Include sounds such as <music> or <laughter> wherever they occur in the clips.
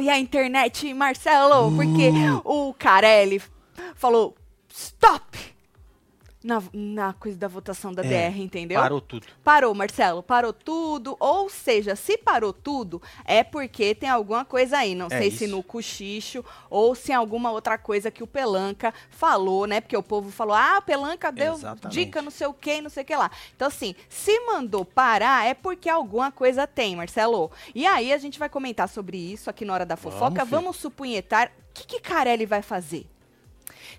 E a internet, Marcelo, porque o Carelli falou: stop! Na, na coisa da votação da é, DR, entendeu? Parou tudo. Parou, Marcelo, parou tudo. Ou seja, se parou tudo, é porque tem alguma coisa aí. Não é sei isso. se no cochicho ou se em alguma outra coisa que o Pelanca falou, né? Porque o povo falou, ah, o Pelanca deu Exatamente. dica, não sei o que, não sei o que lá. Então, assim, se mandou parar, é porque alguma coisa tem, Marcelo. E aí a gente vai comentar sobre isso aqui na hora da fofoca. Vamos, Vamos supunhetar o que, que Carelli vai fazer.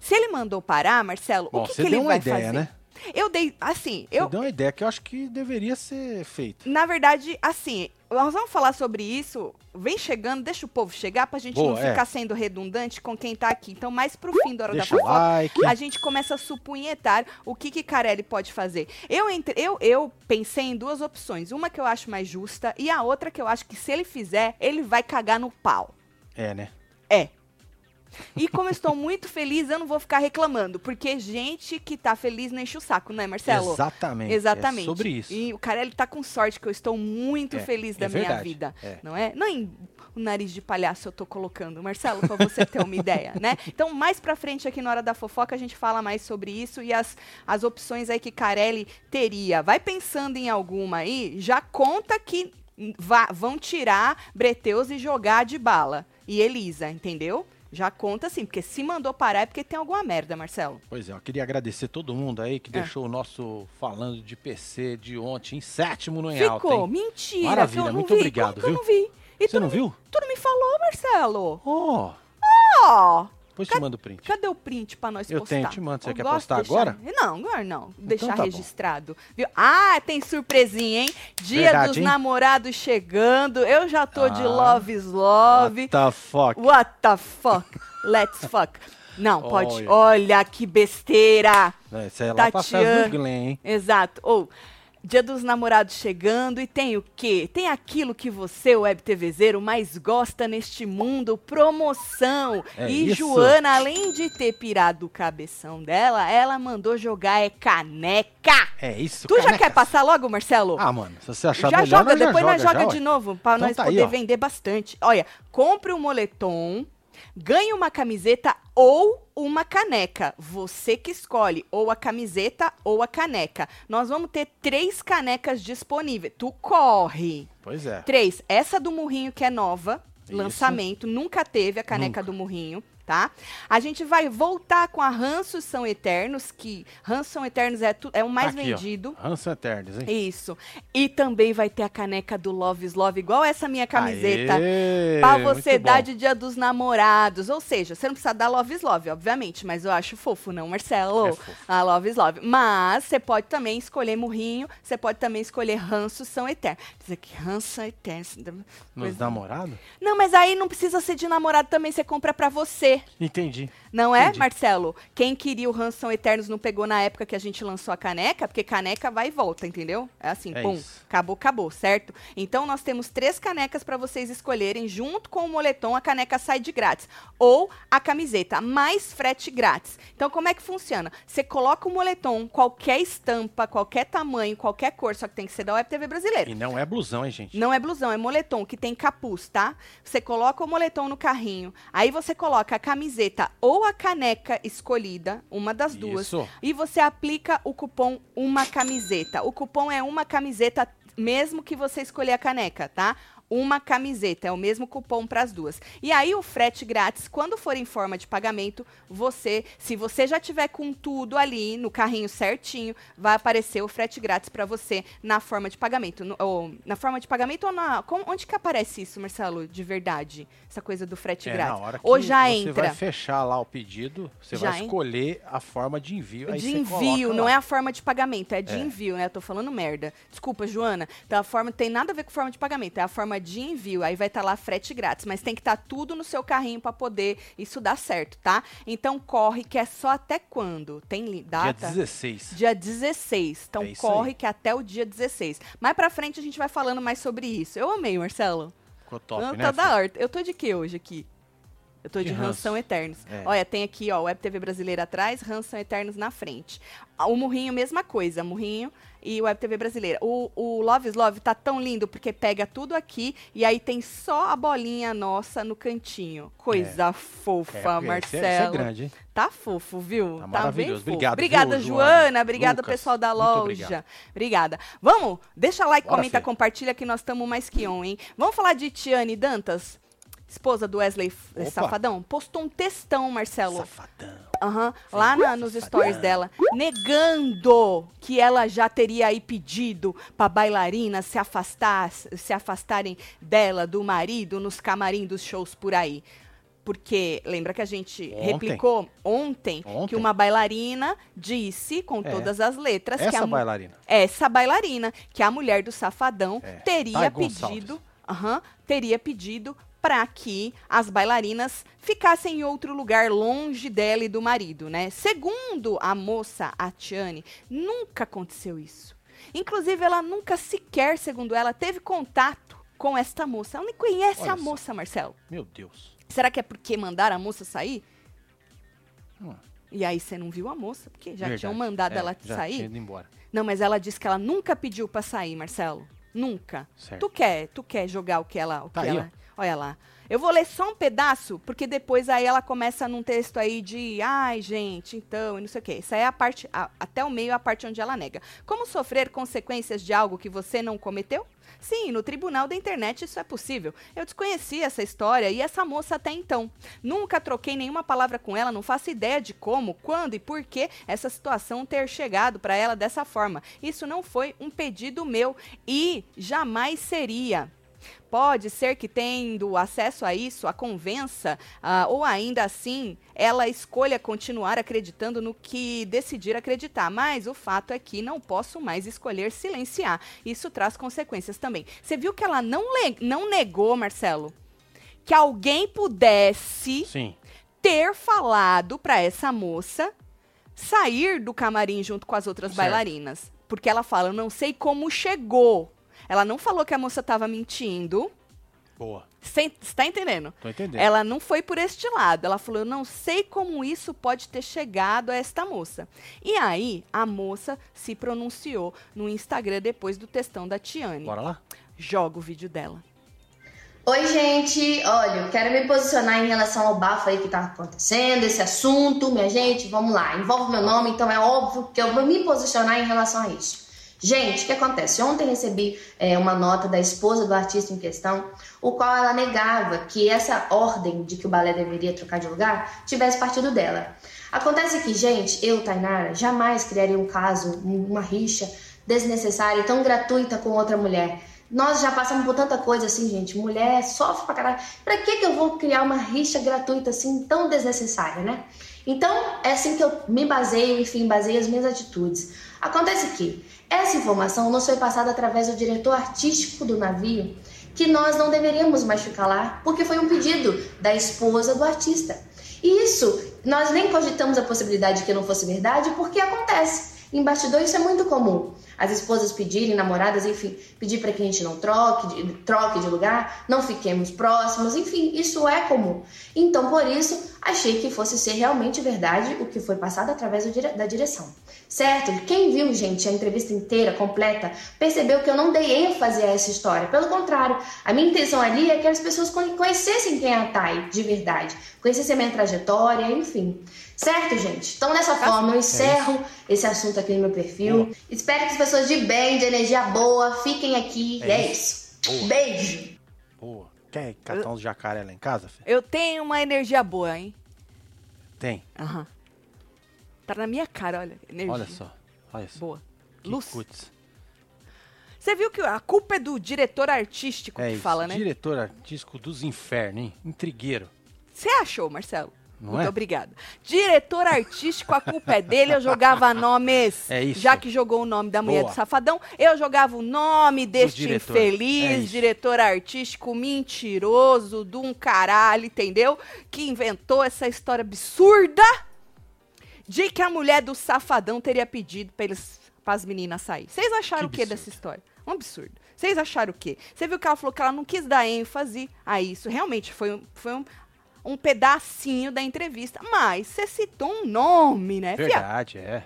Se ele mandou parar, Marcelo, Bom, o que, que ele vai ideia, fazer? Né? Eu dei, assim, eu... Você deu uma ideia que eu acho que deveria ser feita. Na verdade, assim, nós vamos falar sobre isso. Vem chegando, deixa o povo chegar pra gente Boa, não ficar é. sendo redundante com quem tá aqui. Então, mais pro fim da hora deixa da fofoca, like. a gente começa a supunhetar o que que Carelli pode fazer. Eu, entre, eu, eu pensei em duas opções. Uma que eu acho mais justa e a outra que eu acho que se ele fizer, ele vai cagar no pau. É, né? É. E como eu estou muito feliz, eu não vou ficar reclamando, porque gente que tá feliz não enche o saco, né, Marcelo? Exatamente. Exatamente. É sobre isso. E o cara ele tá com sorte que eu estou muito é, feliz da é minha verdade. vida, é. não é? Não em o nariz de palhaço eu tô colocando, Marcelo, para você ter uma ideia, né? Então, mais pra frente aqui na hora da fofoca a gente fala mais sobre isso e as, as opções aí que Carelli teria. Vai pensando em alguma aí, já conta que vá, vão tirar Breteus e jogar de bala. E Elisa, entendeu? Já conta assim, porque se mandou parar é porque tem alguma merda, Marcelo. Pois é, eu queria agradecer todo mundo aí que é. deixou o nosso falando de PC de ontem em sétimo no em Ficou, alta. Mentira. Maravilha, muito vi. obrigado, Como viu? eu não vi. E Você não viu? Tu não me falou, Marcelo. Oh. Oh. Depois te mando o print. Cadê o print pra nós eu postar? Eu tenho, te mando. Você eu quer postar deixar... agora? Não, agora não. Então deixar tá registrado. Viu? Ah, tem surpresinha, hein? Dia Verdade, dos hein? namorados chegando. Eu já tô ah. de love is love. What the fuck? What the fuck? Let's fuck. Não, pode. Olha, Olha que besteira. É, isso é lá Tatiana. Glenn, hein? Exato. Ou, Dia dos Namorados chegando e tem o quê? Tem aquilo que você, web TVzeiro, mais gosta neste mundo, promoção. É e isso. Joana, além de ter pirado o cabeção dela, ela mandou jogar é caneca. É isso, Tu canecas. já quer passar logo, Marcelo? Ah, mano, se você achar já melhor, joga, depois já nós joga, joga de novo, pra então nós tá poder aí, vender bastante. Olha, compre um moletom, ganhe uma camiseta ou uma caneca. Você que escolhe ou a camiseta ou a caneca. Nós vamos ter três canecas disponíveis. Tu corre. Pois é. Três. Essa do Murrinho que é nova, Isso. lançamento. Nunca teve a caneca Nunca. do Murrinho tá? A gente vai voltar com a Ranços São Eternos, que Ranços São Eternos é, tu, é o mais Aqui, vendido. Ranços São Eternos, hein? Isso. E também vai ter a caneca do Love is Love, igual essa minha camiseta, pra você dar de Dia dos Namorados. Ou seja, você não precisa dar Love is Love, obviamente, mas eu acho fofo, não, Marcelo? É fofo. A Love is Love. Mas você pode também escolher Murrinho, você pode também escolher Ranços São Eternos. Dizer que Ranços São Eternos... Nos namorados? Não, mas aí não precisa ser de namorado também, você compra pra você. Entendi. Não é, Marcelo? Quem queria o Ransom Eternos não pegou na época que a gente lançou a caneca, porque caneca vai e volta, entendeu? É assim, é pum, isso. acabou, acabou, certo? Então nós temos três canecas para vocês escolherem, junto com o moletom, a caneca sai de grátis. Ou a camiseta, mais frete grátis. Então como é que funciona? Você coloca o moletom, qualquer estampa, qualquer tamanho, qualquer cor, só que tem que ser da Web TV brasileira. E não é blusão, hein, gente? Não é blusão, é moletom, que tem capuz, tá? Você coloca o moletom no carrinho, aí você coloca a camiseta ou a caneca escolhida, uma das duas, Isso. e você aplica o cupom uma camiseta. O cupom é uma camiseta mesmo que você escolher a caneca, tá? Uma camiseta. É o mesmo cupom para as duas. E aí o frete grátis, quando for em forma de pagamento, você, se você já tiver com tudo ali no carrinho certinho, vai aparecer o frete grátis para você na forma de pagamento. No, ou, na forma de pagamento ou na. Com, onde que aparece isso, Marcelo, de verdade? Essa coisa do frete é, grátis. Na hora que ou já você entra. vai fechar lá o pedido, você já vai escolher a forma de envio. de envio, não é a forma de pagamento, é de é. envio, né? Eu tô falando merda. Desculpa, Joana. Então a forma tem nada a ver com forma de pagamento, é a forma de envio. Aí vai estar tá lá frete grátis, mas tem que estar tá tudo no seu carrinho para poder isso dar certo, tá? Então corre que é só até quando? Tem data? Dia 16. Dia 16. Então é corre aí. que é até o dia 16. Mais para frente a gente vai falando mais sobre isso. Eu amei, Marcelo. Ficou top, Não, né? Tá da hora. Eu tô de que hoje aqui? Eu tô de, de Ranção Eternos. É. Olha, tem aqui, ó, Web TV Brasileira atrás, Ranção Eternos na frente. O Murrinho, mesma coisa. Murrinho e Web TV Brasileira. O, o Love is Love tá tão lindo porque pega tudo aqui e aí tem só a bolinha nossa no cantinho. Coisa é. fofa, é, Marcelo. Esse é, grande, hein? Tá fofo, viu? Tá, tá maravilhoso. Fofo. Obrigado. Obrigada, viu, Joana. Joana. Obrigada, Lucas. pessoal da loja. Obrigada. Vamos? Deixa like, Bora, comenta, compartilha que nós estamos mais que on, hein? Vamos falar de Tiane Dantas? Esposa do Wesley Opa. Safadão, postou um textão, Marcelo. Safadão. Uhum, lá na, nos stories dela, negando que ela já teria aí pedido para bailarinas se afastar, se afastarem dela, do marido, nos camarim dos shows por aí. Porque lembra que a gente ontem. replicou ontem, ontem, que uma bailarina disse, com é. todas as letras, essa que a bailarina. essa bailarina, que a mulher do safadão é. teria pedido, uhum, teria pedido para que as bailarinas ficassem em outro lugar longe dela e do marido, né? Segundo a moça, a Tiane, nunca aconteceu isso. Inclusive, ela nunca sequer, segundo ela, teve contato com esta moça. Ela nem conhece Olha a só. moça, Marcelo. Meu Deus. Será que é porque mandaram a moça sair? Hum. E aí você não viu a moça, porque já Verdade. tinham mandado é, ela já sair. Tinha ido embora. Não, mas ela disse que ela nunca pediu para sair, Marcelo. Nunca. Certo. Tu quer, tu quer jogar o que ela, o tá que aí, ela. Ó. Olha lá. Eu vou ler só um pedaço, porque depois aí ela começa num texto aí de, ai, gente, então, e não sei o quê. Isso aí é a parte, a, até o meio, a parte onde ela nega. Como sofrer consequências de algo que você não cometeu? Sim, no tribunal da internet isso é possível. Eu desconhecia essa história e essa moça até então. Nunca troquei nenhuma palavra com ela, não faço ideia de como, quando e por que essa situação ter chegado para ela dessa forma. Isso não foi um pedido meu e jamais seria. Pode ser que, tendo acesso a isso, a convença, uh, ou ainda assim, ela escolha continuar acreditando no que decidir acreditar. Mas o fato é que não posso mais escolher silenciar. Isso traz consequências também. Você viu que ela não, não negou, Marcelo, que alguém pudesse Sim. ter falado para essa moça sair do camarim junto com as outras certo. bailarinas. Porque ela fala, eu não sei como chegou ela não falou que a moça estava mentindo. Boa. Você está entendendo? Tô entendendo. Ela não foi por este lado. Ela falou: Eu não sei como isso pode ter chegado a esta moça. E aí, a moça se pronunciou no Instagram depois do textão da Tiane. Bora lá? Joga o vídeo dela. Oi, gente. Olha, eu quero me posicionar em relação ao bafo aí que tá acontecendo, esse assunto, minha gente. Vamos lá. Envolve meu nome, então é óbvio que eu vou me posicionar em relação a isso. Gente, o que acontece? Ontem recebi é, uma nota da esposa do artista em questão, o qual ela negava que essa ordem de que o balé deveria trocar de lugar tivesse partido dela. Acontece que, gente, eu, Tainara, jamais criaria um caso, uma rixa desnecessária e tão gratuita com outra mulher. Nós já passamos por tanta coisa assim, gente. Mulher sofre pra caralho. Pra que, que eu vou criar uma rixa gratuita assim, tão desnecessária, né? Então, é assim que eu me baseio, enfim, baseio as minhas atitudes. Acontece que essa informação nos foi passada através do diretor artístico do navio, que nós não deveríamos mais ficar lá, porque foi um pedido da esposa do artista. E isso, nós nem cogitamos a possibilidade de que não fosse verdade, porque acontece. Em bastidor isso é muito comum as esposas pedirem, namoradas, enfim, pedir para que a gente não troque troque de lugar, não fiquemos próximos, enfim, isso é comum. Então, por isso, achei que fosse ser realmente verdade o que foi passado através da direção. Certo? Quem viu, gente, a entrevista inteira, completa, percebeu que eu não dei ênfase a essa história. Pelo contrário, a minha intenção ali é que as pessoas conhecessem quem é a Thay de verdade, conhecessem a minha trajetória, enfim. Certo, gente? Então, dessa tá forma, eu encerro é esse assunto aqui no meu perfil. Boa. Espero que as pessoas de bem, de energia boa, fiquem aqui. É e é isso. Boa. Beijo. Boa. Quer catar uns jacaré lá em casa, Fê? Eu tenho uma energia boa, hein? Tem? Aham. Uhum. Tá na minha cara, olha. Energia. Olha só. Olha só. Boa. Que Luz. Cuts. Você viu que a culpa é do diretor artístico é que isso, fala, né? Diretor artístico dos infernos, hein? Intrigueiro. Você achou, Marcelo? Não Muito é? obrigada. Diretor artístico, a culpa é dele. Eu jogava nomes. É isso. Já que jogou o nome da mulher Boa. do Safadão, eu jogava o nome deste diretor. infeliz É diretor artístico mentiroso de um caralho, entendeu? Que inventou essa história absurda de que a mulher do Safadão teria pedido para as meninas sair. Vocês acharam Que o que dessa história? Um absurdo. Vocês acharam o quê? Você viu que ela falou que ela não quis dar ênfase a isso. Realmente foi um, foi um um pedacinho da entrevista. Mas você citou um nome, né, Verdade, fia? é.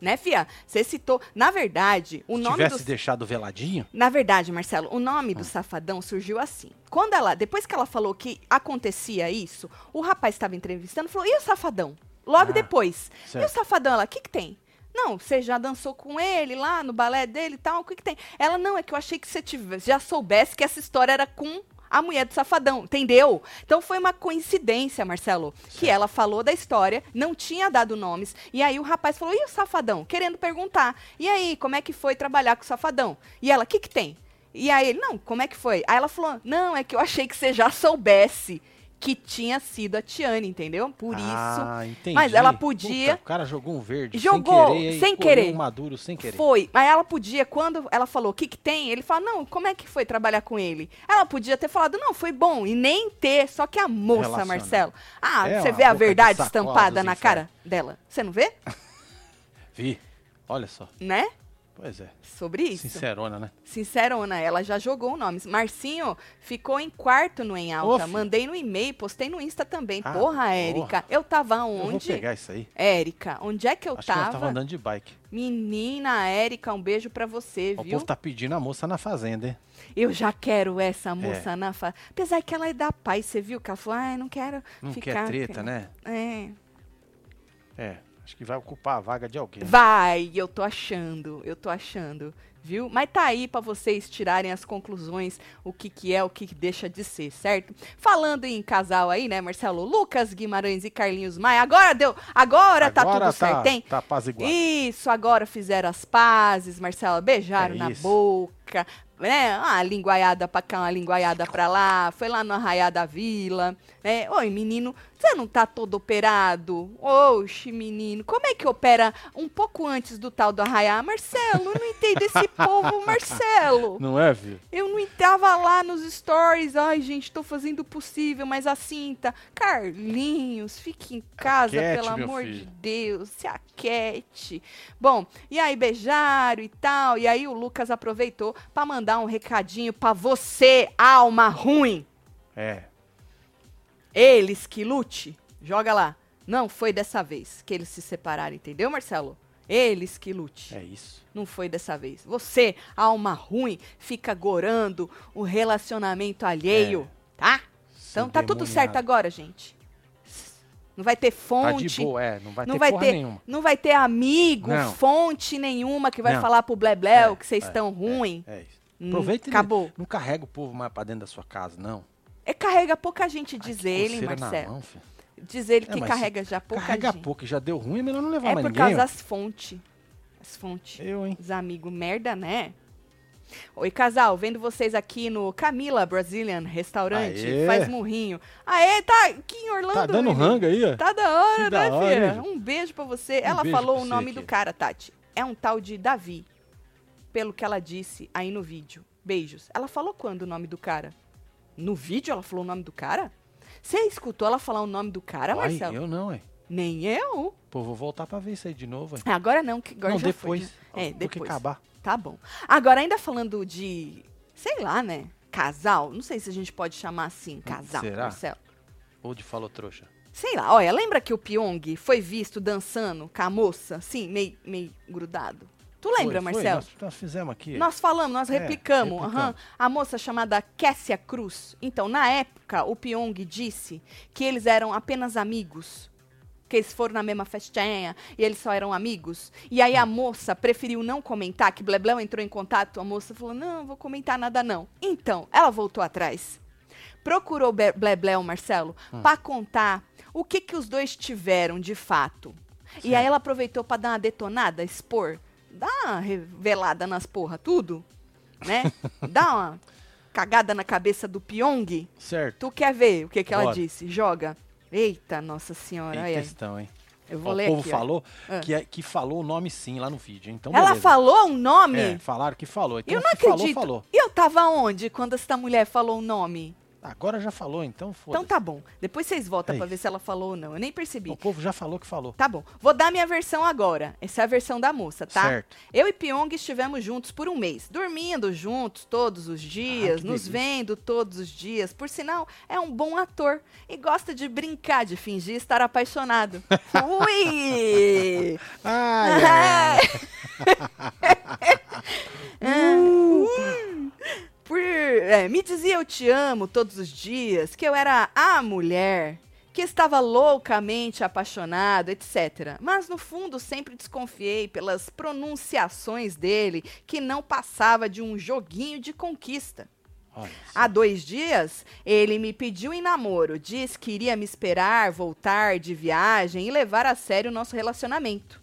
Né, Fia? Você citou. Na verdade, o Se nome. tivesse do... deixado veladinho? Na verdade, Marcelo, o nome do ah. safadão surgiu assim. Quando ela. Depois que ela falou que acontecia isso, o rapaz estava entrevistando falou: e o safadão? Logo ah, depois. Certo. E o safadão? Ela, o que, que tem? Não, você já dançou com ele lá no balé dele e tal, o que, que tem? Ela, não, é que eu achei que você tivesse, já soubesse que essa história era com a mulher do safadão, entendeu? Então foi uma coincidência, Marcelo, certo. que ela falou da história, não tinha dado nomes, e aí o rapaz falou: e o safadão? Querendo perguntar. E aí, como é que foi trabalhar com o safadão? E ela: o que, que tem? E aí ele: não, como é que foi? Aí ela falou: não, é que eu achei que você já soubesse que tinha sido a Tiane, entendeu? Por ah, isso. Entendi. Mas ela podia. Puta, o cara jogou um verde. Jogou sem querer. Sem querer. Um maduro sem querer. Foi. Mas ela podia, quando ela falou o que, que tem, ele fala: não, como é que foi trabalhar com ele? Ela podia ter falado: não, foi bom. E nem ter. Só que a moça, Relaciona. Marcelo. Ah, é você vê a verdade estampada na cara dela. Você não vê? <laughs> Vi. Olha só. Né? Pois é. Sobre isso. Sincerona, né? Sincerona, ela já jogou o nome. Marcinho ficou em quarto no Em Alta. Mandei no e-mail, postei no Insta também. Ah, porra, Érica. Porra. Eu tava onde? Eu vou pegar isso aí. Érica, onde é que eu Acho tava? Que tava andando de bike. Menina, Érica, um beijo pra você, viu? O povo tá pedindo a moça na fazenda, hein? Eu já quero essa moça é. na fazenda. Apesar que ela é da paz, você viu? Que ela falou, ah, não quero não ficar... Não quer treta, quero... né? É. É. Acho que vai ocupar a vaga de alguém. Vai, eu tô achando, eu tô achando, viu? Mas tá aí para vocês tirarem as conclusões, o que que é, o que, que deixa de ser, certo? Falando em casal aí, né, Marcelo? Lucas Guimarães e Carlinhos Maia. Agora deu, agora, agora tá tudo tá, certo, hein? Tá paz igual. Isso, agora fizeram as pazes, Marcelo, beijaram é na boca, né? Uma linguaiada pra cá, uma linguaiada pra lá, foi lá no Arraiá da Vila, né? Oi, menino, você não tá todo operado? Oxe, menino, como é que opera um pouco antes do tal do Arraiá? Marcelo, eu não entendo esse <laughs> povo, Marcelo. Não é, viu? Eu não tava lá nos stories, ai, gente, tô fazendo o possível, mas a cinta, Carlinhos, fique em casa, aquete, pelo amor filho. de Deus, se aquete. Bom, e aí beijaram e tal, e aí o Lucas aproveitou para mandar um recadinho para você, alma ruim. É. Eles que lute. Joga lá. Não foi dessa vez que eles se separaram, entendeu, Marcelo? Eles que lute. É isso. Não foi dessa vez. Você, alma ruim, fica gorando o relacionamento alheio, é. tá? Então tá tudo certo agora, gente. Não vai ter fonte. Tá de boa, é. Não vai não ter vai ter, nenhuma. Não vai ter amigo, não. fonte nenhuma que vai não. falar pro Blebleu é, que vocês estão é, ruim. É, é isso. Aproveita hum, acabou. Não carrega o povo mais pra dentro da sua casa, não. É, carrega pouca gente, diz Ai, ele, Marcelo. Mão, diz ele é, que carrega já pouca carrega gente. pouco, já deu ruim, é melhor não levar é mais ninguém. É por causa das fontes. As fontes. Eu, hein? Os amigos merda, né? Oi, casal, vendo vocês aqui no Camila Brazilian Restaurante. Aê. Faz murrinho. Aê, tá aqui em Orlando. Tá dando rango aí, ó. Tá da hora, que né, filha? Um beijo pra você. Um ela falou o nome do cara, Tati. É um tal de Davi. Pelo que ela disse aí no vídeo. Beijos. Ela falou quando o nome do cara? No vídeo ela falou o nome do cara? Você escutou ela falar o nome do cara, Ai, Marcelo? Eu não, é. Nem eu. Pô, vou voltar pra ver isso aí de novo. É, agora não, que agora não, já depois. Foi, né? É, depois. que acabar. Tá bom. Agora, ainda falando de, sei lá, né? Casal. Não sei se a gente pode chamar assim, casal, Será? Marcelo. Ou de falou trouxa. Sei lá, olha, lembra que o Pyong foi visto dançando com a moça, assim, meio, meio grudado? Tu lembra, foi, Marcelo? Foi, nós, nós, fizemos aqui. Nós falamos, nós é, replicamos. replicamos. Uhum. A moça chamada Kessia Cruz. Então, na época, o Pyong disse que eles eram apenas amigos. Que eles foram na mesma festinha e eles só eram amigos. E aí a moça preferiu não comentar, que Blebleu entrou em contato. A moça falou: não, vou comentar nada não. Então, ela voltou atrás. Procurou Blebleu, Marcelo, hum. para contar o que, que os dois tiveram de fato. Certo. E aí ela aproveitou para dar uma detonada, expor dá uma revelada nas porra, tudo, né? <laughs> dá uma cagada na cabeça do Pyong. Certo. Tu quer ver o que, que ela disse? Joga. Eita, nossa senhora. Tem questão, hein? Eu vou o ler povo aqui, falou que, é, que falou o nome sim lá no vídeo. Então, Ela falou um nome? É, falaram que falou. Então, eu não acredito. Falou, falou. E eu tava onde quando essa mulher falou o nome? Agora já falou, então foda Então tá bom. Depois vocês voltam é pra ver se ela falou ou não. Eu nem percebi. O povo já falou que falou. Tá bom. Vou dar minha versão agora. Essa é a versão da moça, tá? Certo. Eu e Pyong estivemos juntos por um mês. Dormindo juntos todos os dias, ah, nos delícia. vendo todos os dias. Por sinal, é um bom ator e gosta de brincar, de fingir estar apaixonado. <laughs> Ui! Ai, ai. <laughs> <laughs> uh. Por, é, me dizia eu te amo todos os dias, que eu era a mulher, que estava loucamente apaixonado, etc. Mas no fundo sempre desconfiei pelas pronunciações dele, que não passava de um joguinho de conquista. Há dois dias, ele me pediu em namoro, disse que iria me esperar voltar de viagem e levar a sério o nosso relacionamento.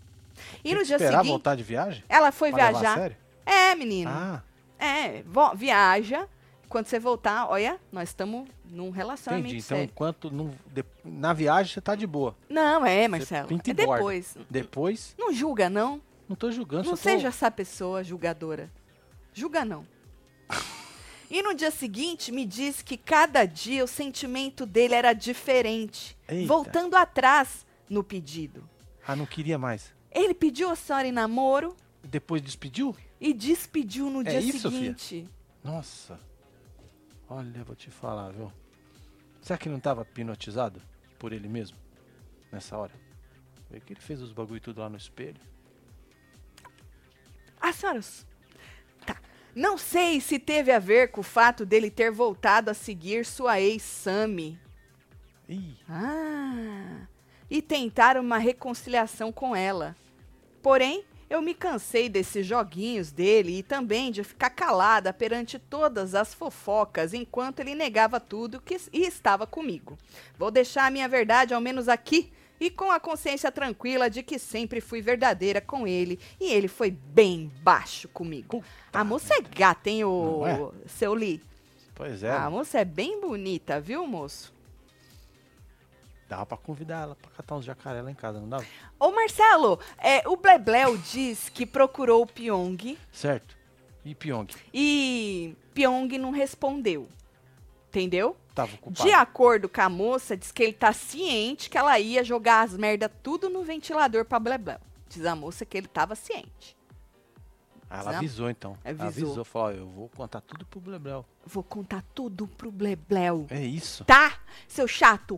E no dia esperar seguinte. voltar de viagem? Ela foi pra viajar. É, menino. Ah. É, viaja. Quando você voltar, olha, nós estamos num relacionamento Entendi. Então, enquanto na viagem você tá de boa. Não, é, Marcelo. é depois. Depois? Não julga, não. Não tô julgando. Não seja tô... essa pessoa julgadora. Julga, não. <laughs> e no dia seguinte, me disse que cada dia o sentimento dele era diferente. Eita. Voltando atrás no pedido. Ah, não queria mais. Ele pediu a senhora em namoro. Depois despediu? E despediu no é dia isso, seguinte. Fia? Nossa. Olha, vou te falar, viu? Será que não estava hipnotizado por ele mesmo? Nessa hora? Vê que ele fez os bagulho tudo lá no espelho. Ah, senhoras. Tá. Não sei se teve a ver com o fato dele ter voltado a seguir sua ex Sammy. Ih. Ah. E tentar uma reconciliação com ela. Porém, eu me cansei desses joguinhos dele e também de ficar calada perante todas as fofocas enquanto ele negava tudo que, e estava comigo. Vou deixar a minha verdade ao menos aqui e com a consciência tranquila de que sempre fui verdadeira com ele e ele foi bem baixo comigo. Puta a moça é gata, hein, o é? seu Lee? Pois é. A moça é bem bonita, viu, moço? Dava pra convidar ela pra catar uns jacaré lá em casa, não dava? Ô Marcelo, é, o Blebleu diz que procurou o Pyong. Certo. E Pyong? E Pyong não respondeu. Entendeu? Tava ocupado. De acordo com a moça, diz que ele tá ciente que ela ia jogar as merda tudo no ventilador pra Blebleu. Diz a moça que ele tava ciente. Ah, ela avisou então. Avisou. Ela avisou, falou, eu vou contar tudo pro Blebleu. Vou contar tudo pro Blebleu. É isso. Tá, seu chato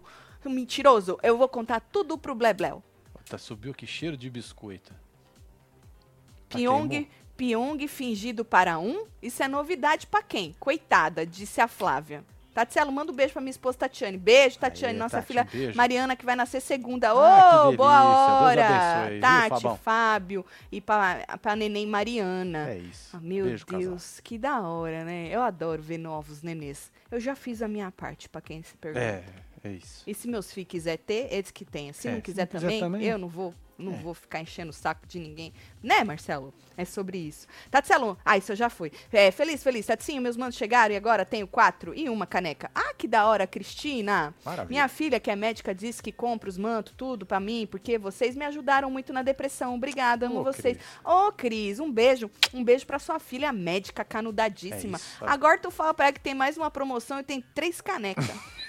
mentiroso, eu vou contar tudo pro Blebleu. Tá, subiu que cheiro de biscoito. Tá Pyong, Pyong fingido para um? Isso é novidade para quem? Coitada, disse a Flávia. Tatielo, manda um beijo pra minha esposa Tatiane. Beijo, Tatiane, Aê, nossa Tati, filha um Mariana, que vai nascer segunda. Ah, Ô, oh, boa hora! Tati, viu, Fábio e pra, pra neném Mariana. É isso. Ah, meu beijo, Deus, casal. que da hora, né? Eu adoro ver novos nenês. Eu já fiz a minha parte, pra quem se pergunta. É. É isso. E se meus filhos quiser ter, eles que tenham. Se é, não quiser, se também, também, eu não vou não é. vou ficar enchendo o saco de ninguém. Né, Marcelo? É sobre isso. Tatselo, ah, isso eu já fui. É, feliz, feliz. Tatsinho, meus manos chegaram e agora tenho quatro e uma caneca. Ah, que da hora, Cristina. Maravilha. Minha filha, que é médica, disse que compra os mantos, tudo para mim, porque vocês me ajudaram muito na depressão. Obrigada, amo vocês. Ô, oh, Cris, um beijo. Um beijo pra sua filha médica, canudadíssima. É agora tu fala pra ela que tem mais uma promoção e tem três canecas. <laughs>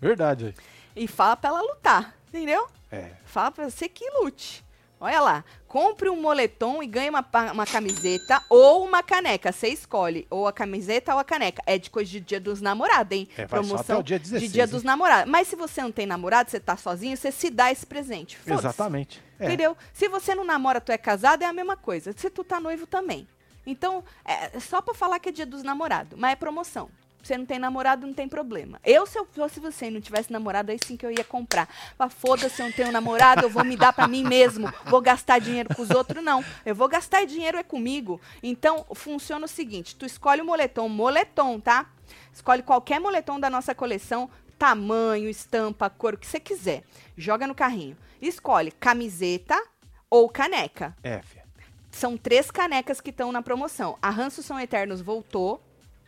Verdade. E fala pra ela lutar, entendeu? É. Fala pra você que lute. Olha lá, compre um moletom e ganhe uma, uma camiseta ou uma caneca. Você escolhe, ou a camiseta ou a caneca. É de coisa de dia dos namorados, hein? É, Promoção dia 16, de dia hein? dos namorados. Mas se você não tem namorado, você tá sozinho, você se dá esse presente. Exatamente. É. Entendeu? Se você não namora, tu é casado, é a mesma coisa. Se tu tá noivo também. Então, é só pra falar que é dia dos namorados, mas é promoção você não tem namorado, não tem problema. Eu, se eu fosse você e não tivesse namorado, aí sim que eu ia comprar. Mas foda-se, eu não tenho namorado, eu vou me dar para mim mesmo. Vou gastar dinheiro com os outros, não. Eu vou gastar dinheiro é comigo. Então, funciona o seguinte: tu escolhe o moletom, moletom, tá? Escolhe qualquer moletom da nossa coleção, tamanho, estampa, cor, o que você quiser. Joga no carrinho. Escolhe camiseta ou caneca. F. São três canecas que estão na promoção. A São Eternos voltou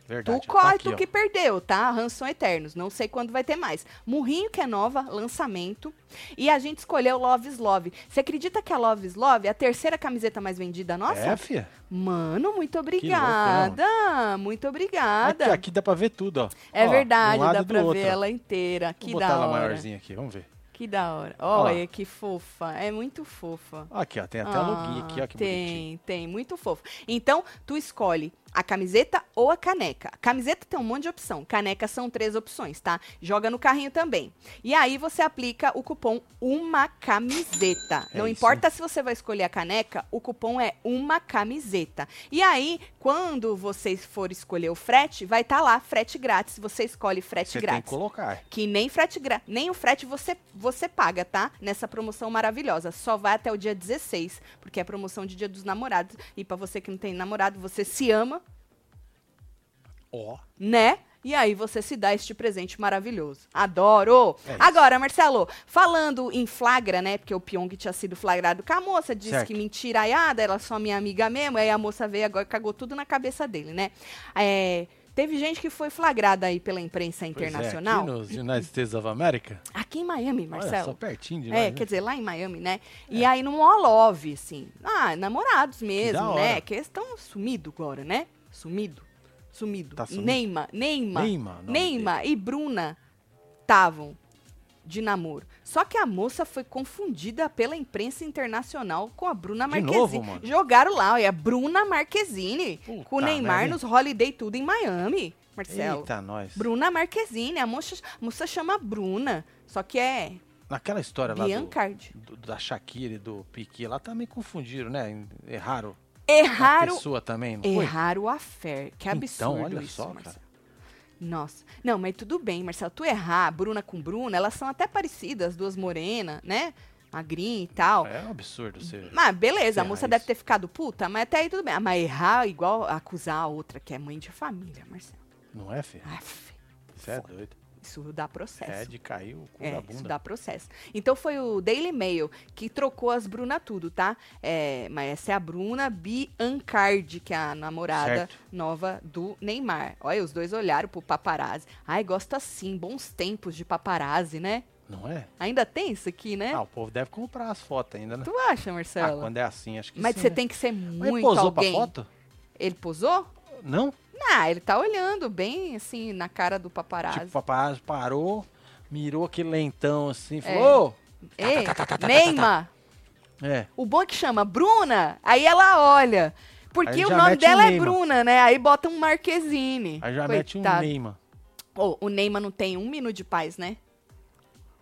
Verdade. Tu corre, tá tu que perdeu, tá? Ransom Eternos. Não sei quando vai ter mais. Murrinho, que é nova, lançamento. E a gente escolheu Love is Love. Você acredita que a Love is Love é a terceira camiseta mais vendida nossa? É, fia? Mano, muito obrigada. Louco, muito obrigada. Aqui, aqui, dá pra ver tudo, ó. É ó, verdade, um dá pra ver ela inteira. Que Vou botar ela maiorzinha aqui, vamos ver. Que da hora. Olha que fofa. É muito fofa. Aqui, ó. Tem até ah, a login aqui, ó. Que tem, bonitinho. tem. Muito fofo. Então, tu escolhe a camiseta ou a caneca. A camiseta tem um monte de opção. Caneca são três opções, tá? Joga no carrinho também. E aí você aplica o cupom uma camiseta. É Não isso. importa se você vai escolher a caneca, o cupom é uma camiseta. E aí, quando você for escolher o frete, vai estar tá lá frete grátis. Você escolhe frete você grátis. Tem que colocar. Que nem frete nem o frete você você paga, tá? Nessa promoção maravilhosa. Só vai até o dia 16, porque é promoção de Dia dos Namorados e para você que não tem namorado, você se ama, Ó. Oh. Né? E aí você se dá este presente maravilhoso. Adoro! É Agora, Marcelo, falando em flagra, né? Porque o Pyong tinha sido flagrado com a moça, disse certo. que mentiraiada, ela é só minha amiga mesmo, aí a moça veio agora e cagou tudo na cabeça dele, né? É, teve gente que foi flagrada aí pela imprensa internacional. Pois é, aqui nos United States of America? Aqui em Miami, Marcelo. Olha, só pertinho de É, né? quer dizer, lá em Miami, né? É. E aí no Molove, assim. Ah, namorados mesmo, que né? Que eles estão sumidos agora, né? Sumido sumido. Tá sumido. Neymar, Neymar, Neymar, e Bruna estavam de namoro. Só que a moça foi confundida pela imprensa internacional com a Bruna Marquezine. Novo, mano? Jogaram lá, é a Bruna Marquezine Puta com o Neymar merda. nos Holiday tudo em Miami, Marcelo. Eita, nós. Bruna Marquezine, a moça, a moça chama Bruna, só que é Naquela história lá do, do, da Shakira e do Piquet, lá também confundiram, né? Erraram Erraram. A pessoa também, não Erraram a fé. Que então, absurdo então, olha isso, só, Marcelo. Cara. Nossa. Não, mas tudo bem, Marcelo. Tu errar, Bruna com Bruna, elas são até parecidas, duas morenas, né? Magrinha e tal. É um absurdo você. Mas beleza, a moça isso. deve ter ficado puta, mas até aí tudo bem. Ah, mas errar igual acusar a outra, que é mãe de família, Marcelo. Não é, filho? Ah, filho. Você é doido. Isso dá processo. É, de cair o cu é, da bunda. Isso dá processo. Então foi o Daily Mail que trocou as Bruna tudo, tá? É, mas essa é a Bruna Biancardi, que é a namorada certo. nova do Neymar. Olha, os dois olharam pro paparazzi. Ai, gosto assim, bons tempos de paparazzi, né? Não é? Ainda tem isso aqui, né? Ah, o povo deve comprar as fotos ainda, né? Tu acha, Marcelo? Ah, quando é assim, acho que Mas sim, você né? tem que ser Mas muito ele posou alguém. pra foto? Ele posou? Não? Ah, ele tá olhando bem, assim, na cara do paparazzi. Tipo, o paparazzi parou, mirou aquele lentão assim, falou... É. Ei, Neymar! É. O bom é que chama Bruna, aí ela olha. Porque o nome dela um é Bruna, né? Aí bota um Marquezine. Aí já Coitado. mete um Neymar. Oh, o Neymar não tem um minuto de paz, né?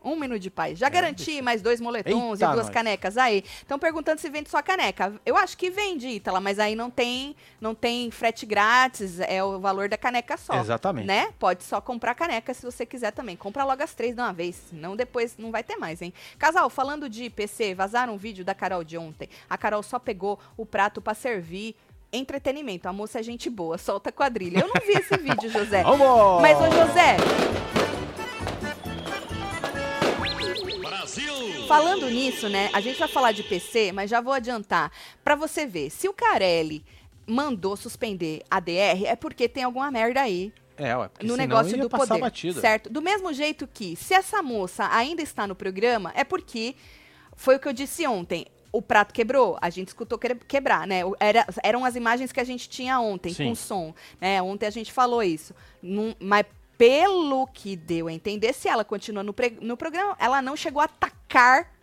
Um minuto de paz. Já é, garanti deixa. mais dois moletons Eita e duas nós. canecas aí. Estão perguntando se vende só caneca. Eu acho que vende, Ítala, mas aí não tem, não tem frete grátis, é o valor da caneca só. Exatamente. Né? Pode só comprar caneca se você quiser também. Compra logo as três de uma vez, senão depois não vai ter mais, hein? Casal, falando de PC, vazaram um vídeo da Carol de ontem. A Carol só pegou o prato para servir entretenimento. A moça é gente boa, solta quadrilha. Eu não vi esse vídeo, José. <laughs> Vamos! Mas, ô José, Falando nisso, né? A gente vai falar de PC, mas já vou adiantar. Para você ver, se o Carelli mandou suspender a DR, é porque tem alguma merda aí. É, ué, no negócio do poder, batida. certo? Do mesmo jeito que, se essa moça ainda está no programa, é porque foi o que eu disse ontem. O prato quebrou, a gente escutou quebrar, né? Era, eram as imagens que a gente tinha ontem, Sim. com som. Né? Ontem a gente falou isso. Num, mas pelo que deu a entender, se ela continua no, no programa, ela não chegou a atacar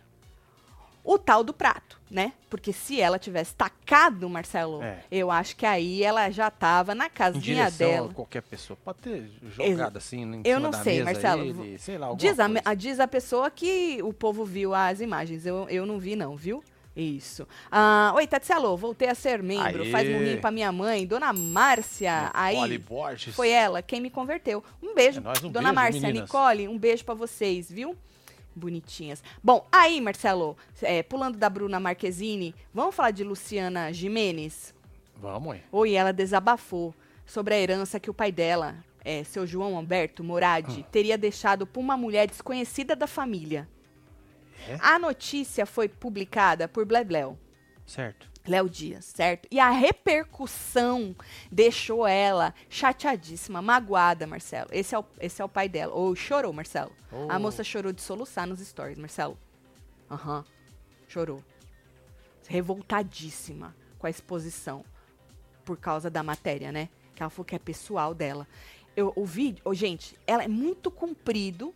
o tal do prato, né? Porque se ela tivesse tacado, Marcelo, é. eu acho que aí ela já tava na casinha dela. A qualquer pessoa pode ter jogado assim em Eu não sei, Marcelo. Ele, sei lá, diz, a, diz a pessoa que o povo viu as imagens. Eu, eu não vi, não, viu? Isso. Ah, Oi, Tatselo, voltei a ser membro. Aê. Faz murrinho pra minha mãe, Dona Márcia. Aí Borges. foi ela quem me converteu. Um beijo, é nóis, um Dona beijo, Márcia, meninas. Nicole, um beijo para vocês, viu? Bonitinhas. Bom, aí, Marcelo, é, pulando da Bruna Marquezine, vamos falar de Luciana Jimenez? Vamos, hein? Oi, ela desabafou sobre a herança que o pai dela, é, seu João Humberto Moradi, ah. teria deixado para uma mulher desconhecida da família. É? A notícia foi publicada por Blebleu. Certo. Léo Dias, certo? E a repercussão deixou ela chateadíssima, magoada, Marcelo. Esse é o, esse é o pai dela. Ou chorou, Marcelo. Oh. A moça chorou de soluçar nos stories, Marcelo. Aham. Uhum. Chorou. Revoltadíssima com a exposição. Por causa da matéria, né? Que ela falou que é pessoal dela. Eu, o vídeo, oh, gente, ela é muito comprido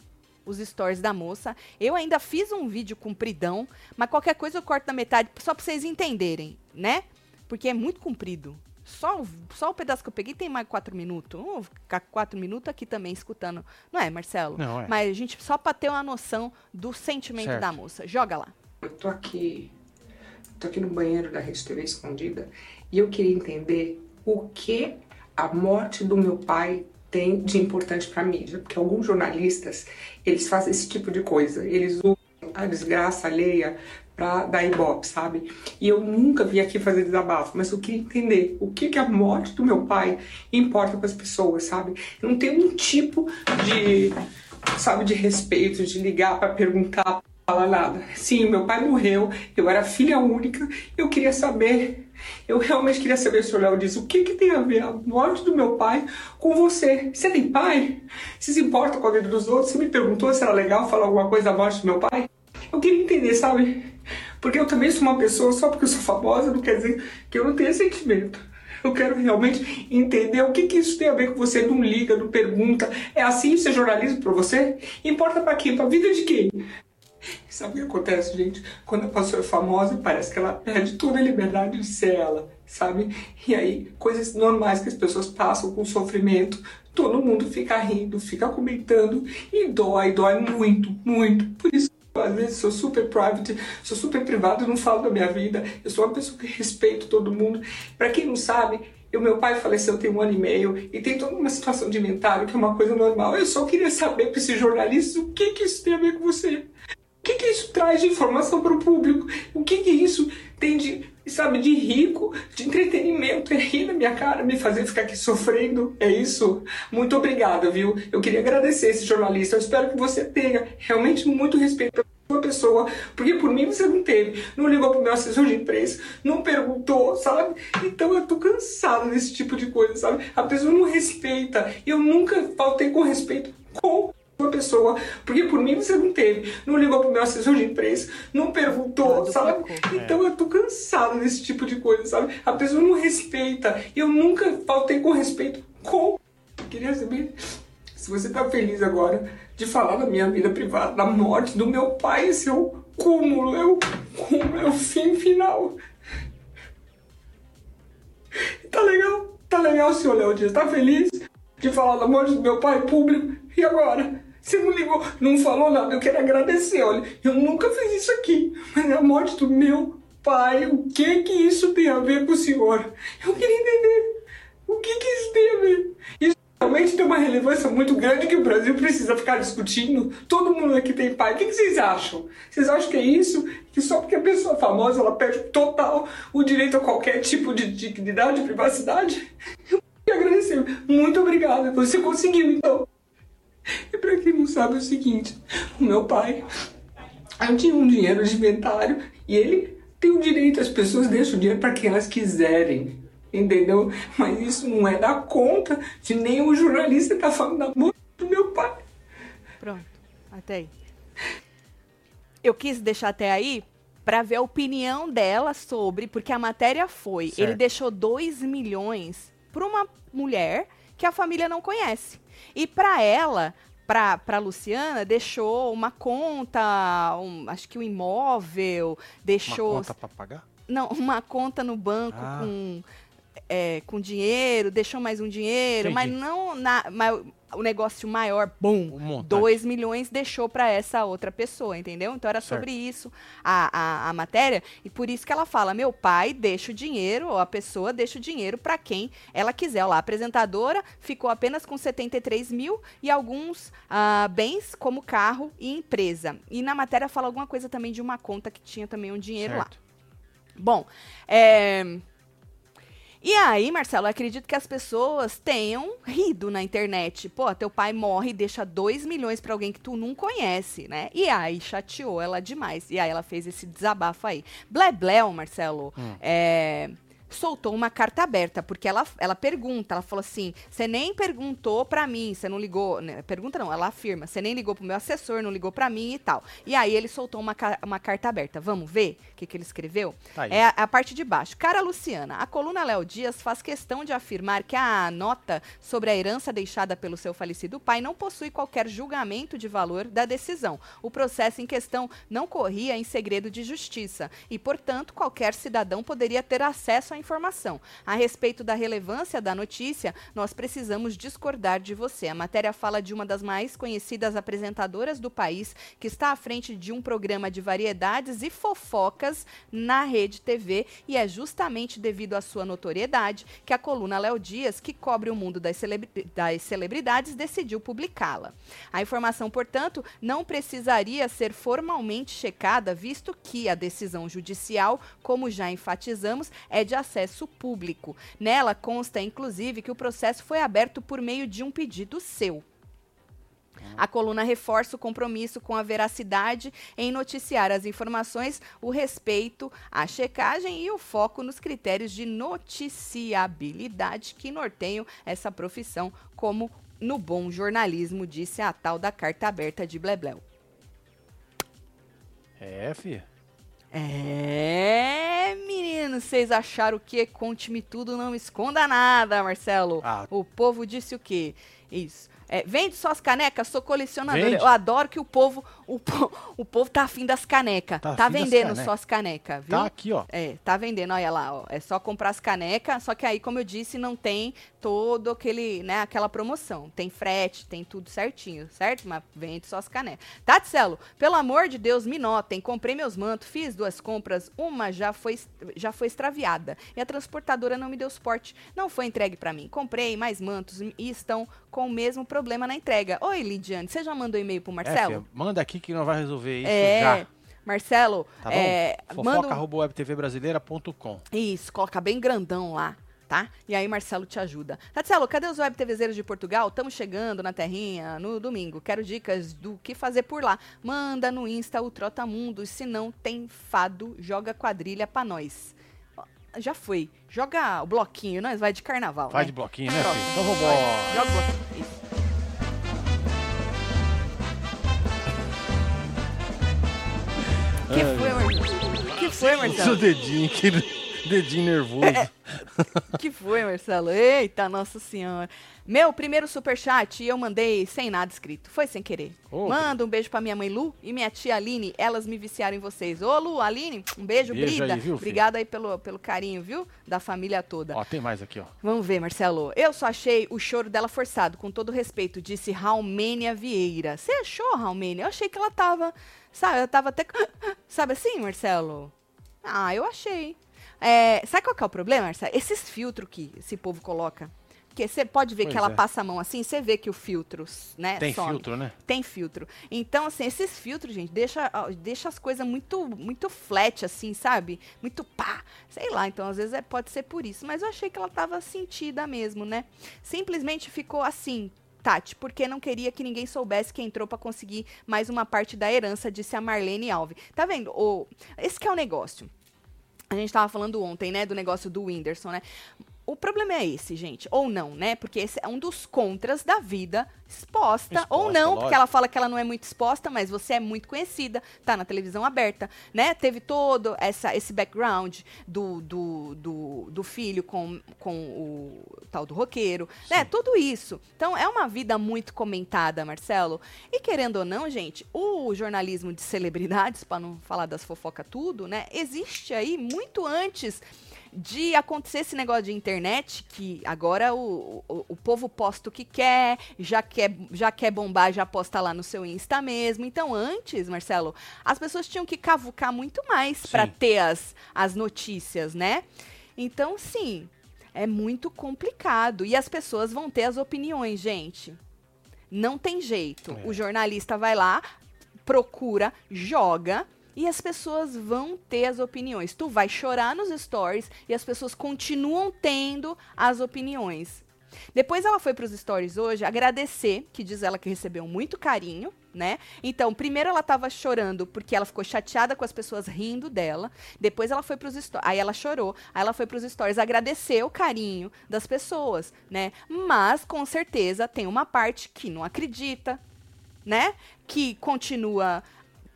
os stories da moça. Eu ainda fiz um vídeo compridão, mas qualquer coisa eu corto na metade, só pra vocês entenderem, né? Porque é muito comprido. Só, só o pedaço que eu peguei tem mais quatro minutos. Vamos ficar quatro minutos aqui também escutando. Não é, Marcelo? Não, é. Mas a gente, só pra ter uma noção do sentimento certo. da moça. Joga lá. Eu tô aqui, tô aqui no banheiro da Rede TV escondida e eu queria entender o que a morte do meu pai tem de importante para a mídia, porque alguns jornalistas eles fazem esse tipo de coisa, eles usam a desgraça alheia para dar ibope, sabe? E eu nunca vim aqui fazer desabafo, mas eu queria entender o que, que a morte do meu pai importa para as pessoas, sabe? Eu não tenho um tipo de, sabe, de respeito, de ligar para perguntar, falar nada. Sim, meu pai morreu, eu era filha única, eu queria saber eu realmente queria saber, senhor Léo disse, o que, que tem a ver a morte do meu pai com você? Você tem pai? Você se importa com a vida dos outros? Você me perguntou se era legal falar alguma coisa da morte do meu pai? Eu queria entender, sabe? Porque eu também sou uma pessoa, só porque eu sou famosa, não quer dizer que eu não tenha sentimento. Eu quero realmente entender o que, que isso tem a ver com você. Não liga, não pergunta. É assim ser jornalismo para você? Importa para quem? Para vida de quem? Sabe o que acontece, gente? Quando a pessoa é famosa, parece que ela perde toda a liberdade de ser ela, sabe? E aí, coisas normais que as pessoas passam com sofrimento, todo mundo fica rindo, fica comentando e dói, dói muito, muito. Por isso, às vezes, sou super private, sou super privado, não falo da minha vida. Eu sou uma pessoa que respeito todo mundo. Para quem não sabe, o meu pai faleceu tem um ano e meio e tem toda uma situação de inventário que é uma coisa normal. Eu só queria saber para esses jornalistas o que, que isso tem a ver com você que, que isso traz de informação para o público? O que, que isso tem de, sabe, de rico, de entretenimento? É rir na minha cara, me fazer ficar aqui sofrendo? É isso? Muito obrigada, viu? Eu queria agradecer esse jornalista. Eu espero que você tenha realmente muito respeito pela sua pessoa, porque por mim você não teve, não ligou pro meu assessor de imprensa, não perguntou, sabe? Então eu tô cansada desse tipo de coisa, sabe? A pessoa não respeita. Eu nunca faltei com respeito com uma pessoa, porque por mim você não teve, não ligou pro meu assessor de imprensa, não perguntou, sabe? Então eu tô cansada desse tipo de coisa, sabe? A pessoa não respeita. Eu nunca faltei com respeito com. queria saber se você tá feliz agora de falar da minha vida privada, da morte do meu pai, esse é o cúmulo, é o cúmulo, é o fim final. Tá legal? Tá legal, senhor Léo Dias? Tá feliz de falar da morte do meu pai público? E agora? Você não ligou, não falou nada. Eu quero agradecer. Olha, eu nunca fiz isso aqui, mas a morte do meu pai, o que que isso tem a ver com o senhor? Eu queria entender. O que que isso tem a ver? Isso realmente tem uma relevância muito grande que o Brasil precisa ficar discutindo. Todo mundo aqui tem pai. O que, que vocês acham? Vocês acham que é isso? Que só porque a pessoa é famosa ela perde total o direito a qualquer tipo de dignidade, de privacidade? Eu queria agradecer. Muito obrigada. Você conseguiu, então. <laughs> E pra quem não sabe é o seguinte, o meu pai eu tinha um dinheiro de inventário e ele tem o direito, as pessoas deixam o dinheiro para quem elas quiserem. Entendeu? Mas isso não é da conta de nenhum jornalista que tá falando da morte do meu pai. Pronto, até aí. Eu quis deixar até aí para ver a opinião dela sobre, porque a matéria foi, certo. ele deixou 2 milhões para uma mulher que a família não conhece. E para ela, para para Luciana, deixou uma conta, um, acho que um imóvel, deixou. Uma conta para pagar? Não, uma conta no banco ah. com, é, com dinheiro, deixou mais um dinheiro, Entendi. mas não na. Mas, o negócio maior, bom, 2 milhões deixou para essa outra pessoa, entendeu? Então era certo. sobre isso a, a, a, matéria, e por isso que ela fala: meu pai deixa o dinheiro, ou a pessoa deixa o dinheiro para quem ela quiser. Olha lá, a apresentadora ficou apenas com 73 mil e alguns uh, bens, como carro e empresa. E na matéria fala alguma coisa também de uma conta que tinha também um dinheiro certo. lá. Bom, é. E aí, Marcelo, eu acredito que as pessoas tenham rido na internet. Pô, teu pai morre e deixa 2 milhões para alguém que tu não conhece, né? E aí chateou ela demais. E aí ela fez esse desabafo aí. Blebleu, Marcelo, hum. é soltou uma carta aberta, porque ela, ela pergunta, ela falou assim: você nem perguntou para mim, você não ligou. Né? Pergunta não, ela afirma: você nem ligou pro meu assessor, não ligou para mim e tal. E aí ele soltou uma, uma carta aberta. Vamos ver o que, que ele escreveu? Tá é a, a, parte de baixo. Cara Luciana, a coluna Léo Dias faz questão de afirmar que a nota sobre a herança deixada pelo seu falecido pai não possui qualquer julgamento de valor da decisão. O processo em questão não corria em segredo de justiça e, portanto, qualquer cidadão poderia ter acesso à informação. A respeito da relevância da notícia, nós precisamos discordar de você. A matéria fala de uma das mais conhecidas apresentadoras do país, que está à frente de um programa de variedades e fofocas na Rede TV, e é justamente devido à sua notoriedade que a coluna Léo Dias, que cobre o mundo das, celebri das celebridades, decidiu publicá-la. A informação, portanto, não precisaria ser formalmente checada, visto que a decisão judicial, como já enfatizamos, é de acesso público. Nela consta, inclusive, que o processo foi aberto por meio de um pedido seu. A coluna reforça o compromisso com a veracidade em noticiar as informações, o respeito à checagem e o foco nos critérios de noticiabilidade que norteiam essa profissão, como no bom jornalismo, disse a tal da carta aberta de Blebleu. É, filha. É, menino, vocês acharam o quê? Conte-me tudo, não esconda nada, Marcelo. Ah. O povo disse o quê? Isso. É, vende suas canecas, sou colecionador. Vende? Eu adoro que o povo, o, o povo tá afim das canecas. Tá, tá vendendo caneca. suas canecas, viu? Tá aqui, ó. É, tá vendendo, olha lá, ó. É só comprar as canecas, só que aí, como eu disse, não tem todo aquele, né, aquela promoção. Tem frete, tem tudo certinho, certo? Mas vende só as canecas. Tatselo, pelo amor de Deus, me notem. Comprei meus mantos, fiz duas compras, uma já foi, já foi extraviada. E a transportadora não me deu suporte. Não foi entregue para mim. Comprei mais mantos e estão com o mesmo problema na entrega. Oi, Lidiane, você já mandou e-mail pro Marcelo? É, filho, manda aqui que não vai resolver isso é... já. Marcelo, tá é, fofoca.webtvbrasileira.com Isso, coloca bem grandão lá tá? E aí Marcelo te ajuda. Marcelo, cadê os web TVzeiros de Portugal? Estamos chegando na terrinha no domingo. Quero dicas do que fazer por lá. Manda no Insta o Trotamundos, se não tem fado, joga quadrilha pra nós. Já foi. Joga o bloquinho, nós vai de carnaval. Vai né? de bloquinho, né, filho? Então vambora. Joga o bloquinho. Isso. Que foi, Marcelo? Que foi, Marcelo? Seu dedinho, que dedinho nervoso. É, <laughs> que foi, Marcelo? Eita, nossa senhora. Meu primeiro superchat eu mandei sem nada escrito. Foi sem querer. Oh, Manda um beijo pra minha mãe Lu e minha tia Aline. Elas me viciaram em vocês. Ô, Lu, Aline, um beijo, beijo Brida. Aí, viu, Obrigada aí pelo, pelo carinho, viu? Da família toda. Ó, tem mais aqui, ó. Vamos ver, Marcelo. Eu só achei o choro dela forçado, com todo respeito, disse Raumênia Vieira. Você achou, Raumênia? Eu achei que ela tava. Sabe, ela tava até. <laughs> Sabe assim, Marcelo? Ah, eu achei. É, sabe qual que é o problema, Marcelo? Esses filtros que esse povo coloca. Porque você pode ver pois que ela é. passa a mão assim, você vê que o filtro, né? Tem some. filtro, né? Tem filtro. Então, assim, esses filtros, gente, deixa, deixa as coisas muito, muito flat, assim, sabe? Muito pá. Sei lá, então às vezes é, pode ser por isso. Mas eu achei que ela tava sentida mesmo, né? Simplesmente ficou assim, Tati, porque não queria que ninguém soubesse que entrou para conseguir mais uma parte da herança, disse a Marlene Alves. Tá vendo? O, esse que é o negócio. A gente estava falando ontem, né, do negócio do Whindersson, né? O problema é esse, gente. Ou não, né? Porque esse é um dos contras da vida exposta. exposta ou não, lógico. porque ela fala que ela não é muito exposta, mas você é muito conhecida, tá na televisão aberta, né? Teve todo essa, esse background do, do, do, do filho com, com o tal do roqueiro, né? Sim. né? Tudo isso. Então, é uma vida muito comentada, Marcelo. E querendo ou não, gente, o jornalismo de celebridades, <laughs> para não falar das fofoca tudo, né? Existe aí muito antes de acontecer esse negócio de internet, que agora o, o, o, povo posta o que quer, já quer, já quer bombar, já posta lá no seu Insta mesmo. Então, antes, Marcelo, as pessoas tinham que cavucar muito mais para ter as, as notícias, né? Então, sim, é muito complicado. E as pessoas vão ter as opiniões, gente. Não tem jeito. É. O jornalista vai lá, procura, joga e as pessoas vão ter as opiniões. Tu vai chorar nos stories e as pessoas continuam tendo as opiniões. Depois ela foi para os stories hoje agradecer, que diz ela que recebeu muito carinho, né? Então, primeiro ela estava chorando porque ela ficou chateada com as pessoas rindo dela. Depois ela foi para os stories, aí ela chorou. Aí ela foi para os stories agradecer o carinho das pessoas, né? Mas com certeza tem uma parte que não acredita, né? Que continua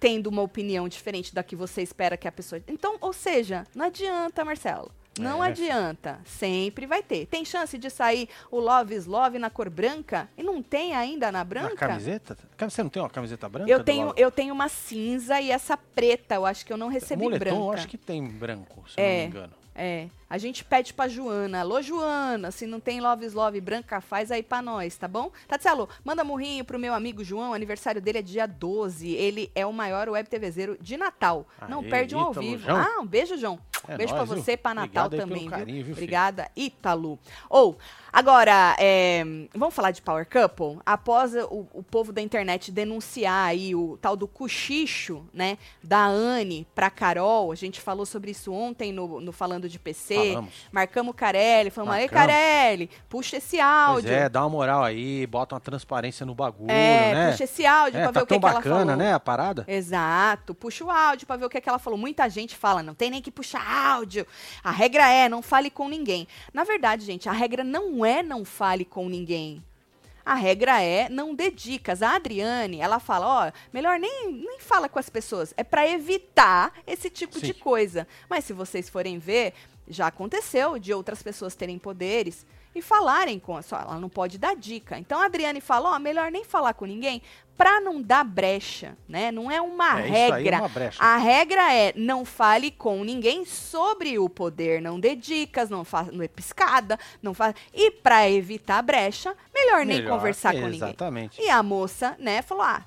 tendo uma opinião diferente da que você espera que a pessoa. Então, ou seja, não adianta, Marcelo. Não é. adianta, sempre vai ter. Tem chance de sair o Love is Love na cor branca? E não tem ainda na branca? Na camiseta? Você não tem uma camiseta branca? Eu tenho, eu tenho uma cinza e essa preta, eu acho que eu não recebi Moletom, branca. eu acho que tem branco, se é. não me engano. É. A gente pede pra Joana. Alô, Joana, se não tem Love is Love branca, faz aí pra nós, tá bom? Tatielo, manda murrinho pro meu amigo João. aniversário dele é dia 12. Ele é o maior web TVzeiro de Natal. Aê, não perde um ao vivo. João. Ah, um beijo, João. É beijo nóis, pra você, viu? pra Natal Obrigado também, viu? Carinho, viu Obrigada, Ítalo. Ou, agora, é, vamos falar de Power Couple? Após o, o povo da internet denunciar aí o tal do cochicho, né, da Anne pra Carol, a gente falou sobre isso ontem no, no Falando de PC. Falamos. Marcamos o Carelli, falamos, aí Carelli, puxa esse áudio. Pois é, dá uma moral aí, bota uma transparência no bagulho, é, né? puxa esse áudio é, pra tá ver o que, que ela falou. bacana, né, a parada? Exato, puxa o áudio pra ver o que, que ela falou. Muita gente fala, não tem nem que puxar áudio. A regra é, não fale com ninguém. Na verdade, gente, a regra não é não fale com ninguém. A regra é não dê dicas. A Adriane, ela fala, ó, melhor nem, nem fala com as pessoas. É para evitar esse tipo Sim. de coisa. Mas se vocês forem ver, já aconteceu de outras pessoas terem poderes e falarem com a sua. Ela não pode dar dica. Então a Adriane falou: ó, melhor nem falar com ninguém para não dar brecha, né? Não é uma é, regra. É uma a regra é não fale com ninguém sobre o poder, não dê dicas, não faça não é piscada, não faz. E para evitar brecha, melhor, melhor nem conversar com ninguém. Exatamente. E a moça, né, falou: "Ah,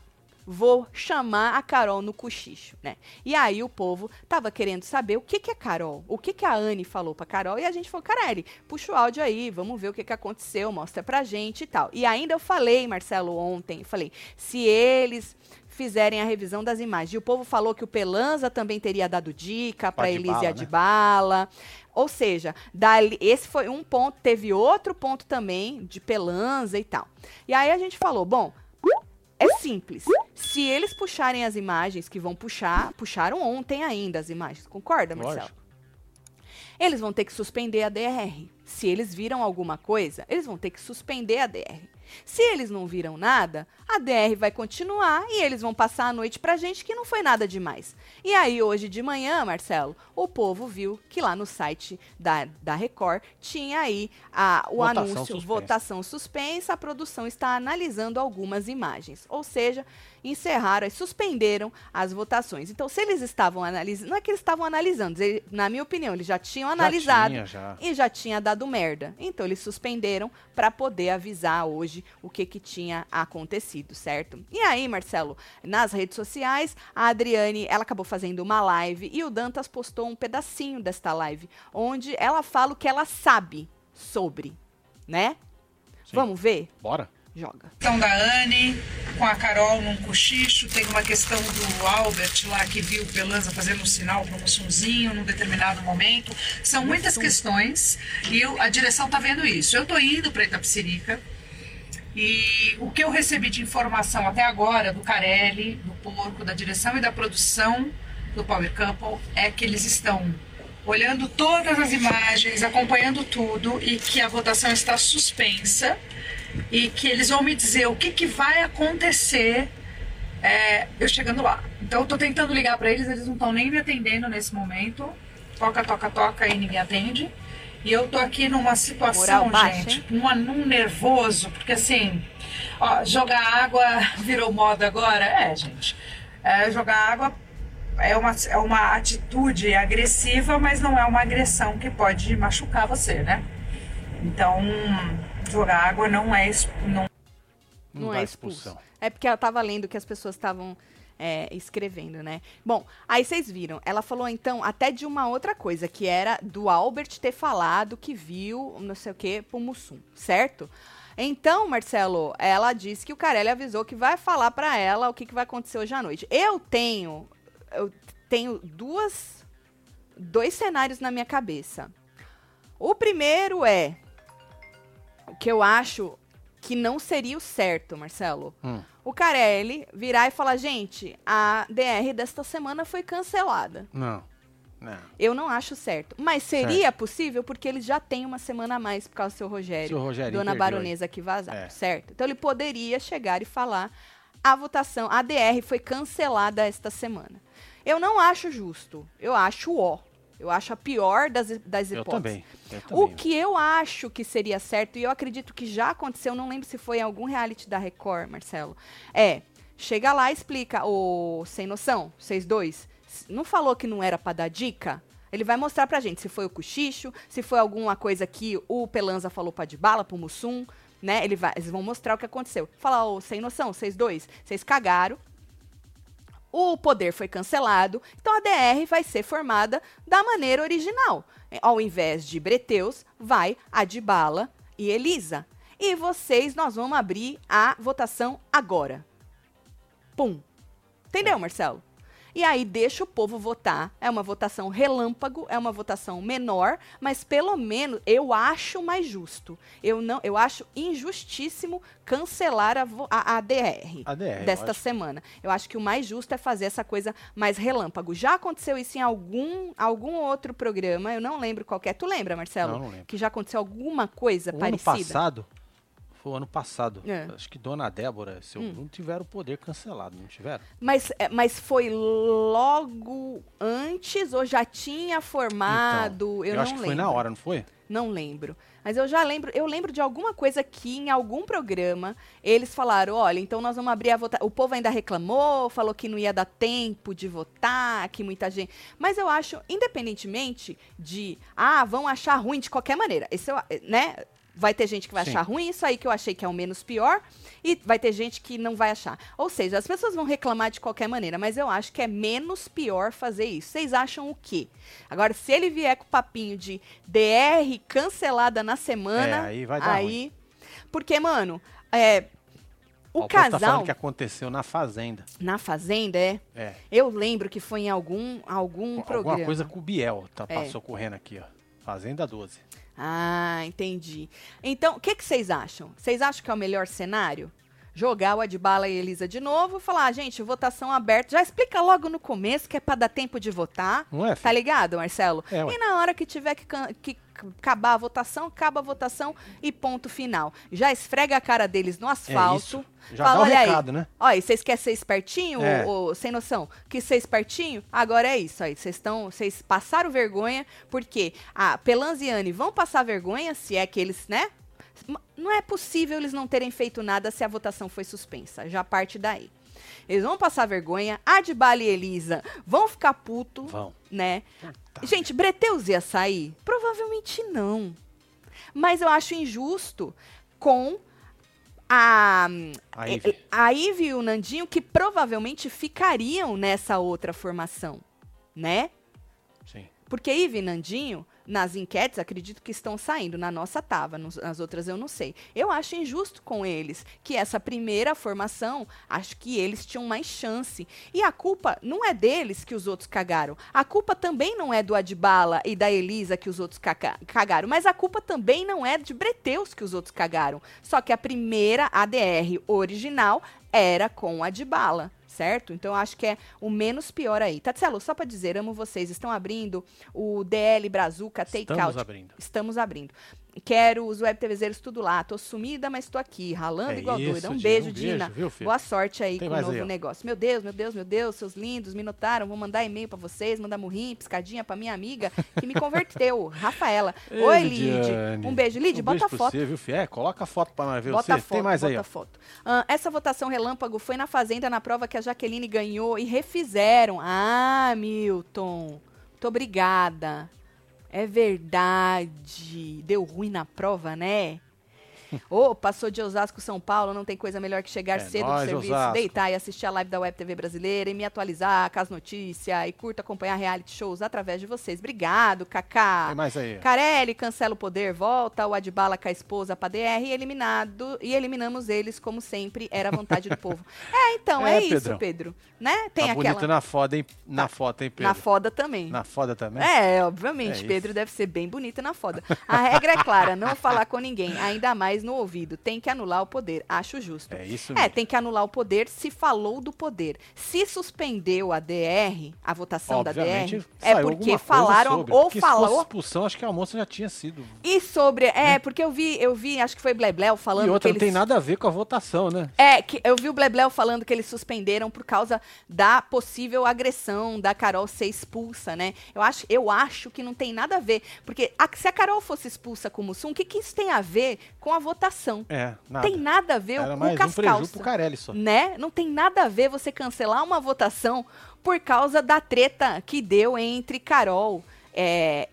vou chamar a Carol no cochicho, né? E aí o povo tava querendo saber o que que é Carol, o que que a Anne falou pra Carol, e a gente falou, Carelli, puxa o áudio aí, vamos ver o que que aconteceu, mostra pra gente e tal. E ainda eu falei, Marcelo, ontem, falei, se eles fizerem a revisão das imagens. E o povo falou que o Pelanza também teria dado dica para Elise Adbala. Né? Ou seja, dali, esse foi um ponto, teve outro ponto também de Pelanza e tal. E aí a gente falou, bom, é simples. Se eles puxarem as imagens que vão puxar, puxaram ontem ainda as imagens, concorda, Marcelo? Lógico. Eles vão ter que suspender a DR. Se eles viram alguma coisa, eles vão ter que suspender a DR. Se eles não viram nada, a DR vai continuar e eles vão passar a noite pra gente que não foi nada demais. E aí, hoje de manhã, Marcelo, o povo viu que lá no site da, da Record tinha aí a, o votação anúncio suspensa. votação suspensa, a produção está analisando algumas imagens. Ou seja, encerraram e suspenderam as votações. Então, se eles estavam analisando, não é que eles estavam analisando, eles, na minha opinião, eles já tinham analisado já tinha, já. e já tinha dado merda. Então, eles suspenderam para poder avisar hoje o que, que tinha acontecido, certo? E aí, Marcelo, nas redes sociais, a Adriane, ela acabou fazendo uma live e o Dantas postou um pedacinho desta live, onde ela fala o que ela sabe sobre, né? Sim. Vamos ver? Bora joga. Questão da Anne com a Carol num cochicho, tem uma questão do Albert lá que viu o Pelanza fazendo um sinal para um sonzinho num determinado momento. São muitas questões e eu, a direção tá vendo isso. Eu tô indo para Itapsirica e o que eu recebi de informação até agora do Carelli, do Porco, da direção e da produção do Power Couple é que eles estão olhando todas as imagens, acompanhando tudo e que a votação está suspensa e que eles vão me dizer o que, que vai acontecer é, eu chegando lá. Então eu tô tentando ligar para eles, eles não estão nem me atendendo nesse momento. Toca, toca, toca e ninguém atende. E eu tô aqui numa situação, gente, numa, num nervoso, porque assim, ó, jogar água <laughs> virou moda agora. É, gente. É, jogar água é uma, é uma atitude agressiva, mas não é uma agressão que pode machucar você, né? Então, jogar água não é não, não, é expulsão. É porque ela estava lendo que as pessoas estavam é, escrevendo, né? Bom, aí vocês viram. Ela falou então até de uma outra coisa, que era do Albert ter falado que viu não sei o que pro Mussum, certo? Então, Marcelo, ela disse que o Carelli avisou que vai falar para ela o que, que vai acontecer hoje à noite. Eu tenho. Eu tenho duas, dois cenários na minha cabeça. O primeiro é o que eu acho que não seria o certo, Marcelo. Hum. O Carelli virar e falar, gente, a DR desta semana foi cancelada. Não. Não. Eu não acho certo. Mas seria certo. possível porque eles já têm uma semana a mais por causa do seu Rogério. Seu Rogério Dona Baronesa que vazar, é. certo? Então ele poderia chegar e falar: a votação, a DR foi cancelada esta semana. Eu não acho justo. Eu acho ó. Eu acho a pior das, das hipóteses. Eu também. O que eu acho que seria certo, e eu acredito que já aconteceu, não lembro se foi em algum reality da Record, Marcelo, é, chega lá e explica, o Sem Noção, vocês dois, não falou que não era para dar dica? Ele vai mostrar pra gente se foi o cochicho, se foi alguma coisa que o Pelanza falou pra Dibala, pro Mussum, né? Ele vai, eles vão mostrar o que aconteceu. Falar, ô, sem noção, vocês dois, vocês cagaram, o poder foi cancelado, então a DR vai ser formada da maneira original. Ao invés de Breteus, vai Adibala e Elisa. E vocês, nós vamos abrir a votação agora. Pum. Entendeu, Marcelo? E aí deixa o povo votar. É uma votação relâmpago, é uma votação menor, mas pelo menos eu acho mais justo. Eu não, eu acho injustíssimo cancelar a, a, a DR, a DR desta eu semana. Eu acho que o mais justo é fazer essa coisa mais relâmpago. Já aconteceu isso em algum, algum outro programa, eu não lembro qual é. Tu lembra, Marcelo? Não, não lembro. Que já aconteceu alguma coisa o parecida? Ano passado, foi o ano passado. É. Acho que Dona Débora e seu hum. Bruno tiveram o poder cancelado, não tiveram? Mas, é, mas foi logo antes ou já tinha formado? Então, eu, eu acho que lembro. foi na hora, não foi? Não lembro. Mas eu já lembro, eu lembro de alguma coisa que em algum programa eles falaram, olha, então nós vamos abrir a votação. O povo ainda reclamou, falou que não ia dar tempo de votar, que muita gente. Mas eu acho, independentemente de, ah, vão achar ruim de qualquer maneira. Esse, né? Vai ter gente que vai Sim. achar ruim, isso aí que eu achei que é o menos pior, e vai ter gente que não vai achar. Ou seja, as pessoas vão reclamar de qualquer maneira, mas eu acho que é menos pior fazer isso. Vocês acham o quê? Agora, se ele vier com o papinho de DR cancelada na semana, é, aí vai dar aí. Ruim. Porque, mano, é, o Ó, casal. Tá falando que aconteceu na Fazenda. Na Fazenda, é? É. Eu lembro que foi em algum, algum programa. Alguma coisa com o Biel, tá, é. passou correndo aqui, ó. Fazenda 12. Ah, entendi. Então, o que, vocês acham? Vocês acham que é o melhor cenário? Jogar o Adbala e Elisa de novo, falar, ah, gente, votação aberta. Já explica logo no começo que é para dar tempo de votar. Não é? Tá ligado, Marcelo? É, e na hora que tiver que, que acabar a votação, acaba a votação e ponto final. Já esfrega a cara deles no asfalto. É Já fala, dá um recado, aí, né? Olha, vocês querem ser espertinho é. ou, ou, sem noção? Que ser espertinho? Agora é isso aí. Vocês estão, vocês passaram vergonha porque a Pelanziane vão passar vergonha se é que eles, né? Não é possível eles não terem feito nada se a votação foi suspensa. Já parte daí. Eles vão passar vergonha. Adbala e Elisa vão ficar puto. Vão. Né? Gente, Breteus ia sair? Provavelmente não. Mas eu acho injusto com a, a, Ivy. a Ivy e o Nandinho, que provavelmente ficariam nessa outra formação, né? Sim. Porque Ivy e Nandinho nas enquetes, acredito que estão saindo. Na nossa tava, nas outras eu não sei. Eu acho injusto com eles que essa primeira formação, acho que eles tinham mais chance. E a culpa não é deles que os outros cagaram. A culpa também não é do Adbala e da Elisa que os outros cagaram. Mas a culpa também não é de Breteus que os outros cagaram. Só que a primeira ADR original era com Adbala certo? Então acho que é o menos pior aí. Tatselo, só para dizer, amo vocês. Estão abrindo o DL Brazuca Takeout. Estamos abrindo. Estamos abrindo. Quero os web TVzeiros tudo lá. Tô sumida, mas tô aqui, ralando é igual isso, doida. Um beijo, um Dina. Beijo, viu, Boa sorte aí Tem com o novo aí, negócio. Meu Deus, meu Deus, meu Deus, seus lindos, me notaram. Vou mandar e-mail para vocês, mandar murrinho, piscadinha para minha amiga que me converteu, <laughs> Rafaela. Oi, Lid. Um beijo, Lid, um bota a foto. Você, viu? É, coloca a foto para nós ver bota você. Foto, Tem mais aí, ó. Foto. Uh, essa votação relâmpago foi na Fazenda, na prova que a Jaqueline ganhou e refizeram. Ah, Milton. Muito obrigada. É verdade. Deu ruim na prova, né? Ô, oh, passou de Osasco, São Paulo, não tem coisa melhor que chegar é cedo do serviço, Osasco. deitar e assistir a live da Web TV brasileira e me atualizar com as notícias e curto acompanhar reality shows através de vocês. Obrigado, Kaká. Tem mais aí. Carelli, cancela o poder, volta, o Adbala com a esposa pra DR e eliminado, e eliminamos eles, como sempre, era a vontade do povo. <laughs> É, então, é, é isso, Pedrão. Pedro. Né? Tem tá aquela... bonito na foda, hein? Na tá. foto, hein, Pedro? Na foda também. Na foda também? É, obviamente. É Pedro deve ser bem bonito na foda. A regra é clara, não falar com ninguém, ainda mais no ouvido. Tem que anular o poder. Acho justo. É isso é, mesmo. É, tem que anular o poder se falou do poder. Se suspendeu a DR, a votação Obviamente, da DR, é porque falaram sobre, ou porque falou. Se expulsão, acho que a moça já tinha sido. E sobre. É, é. porque eu vi, eu vi, acho que foi Blebleu falando. E outra, que não eles... tem nada a ver com a votação, né? É, que eu vi o Blebleu falando que eles suspenderam por causa da possível agressão da Carol ser expulsa, né? Eu acho, eu acho que não tem nada a ver. Porque a, se a Carol fosse expulsa com o Mussum, o que, que isso tem a ver com a votação? É, nada. Tem nada a ver Era com mais o. Um pro Carelli só. Né? Não tem nada a ver você cancelar uma votação por causa da treta que deu entre Carol é,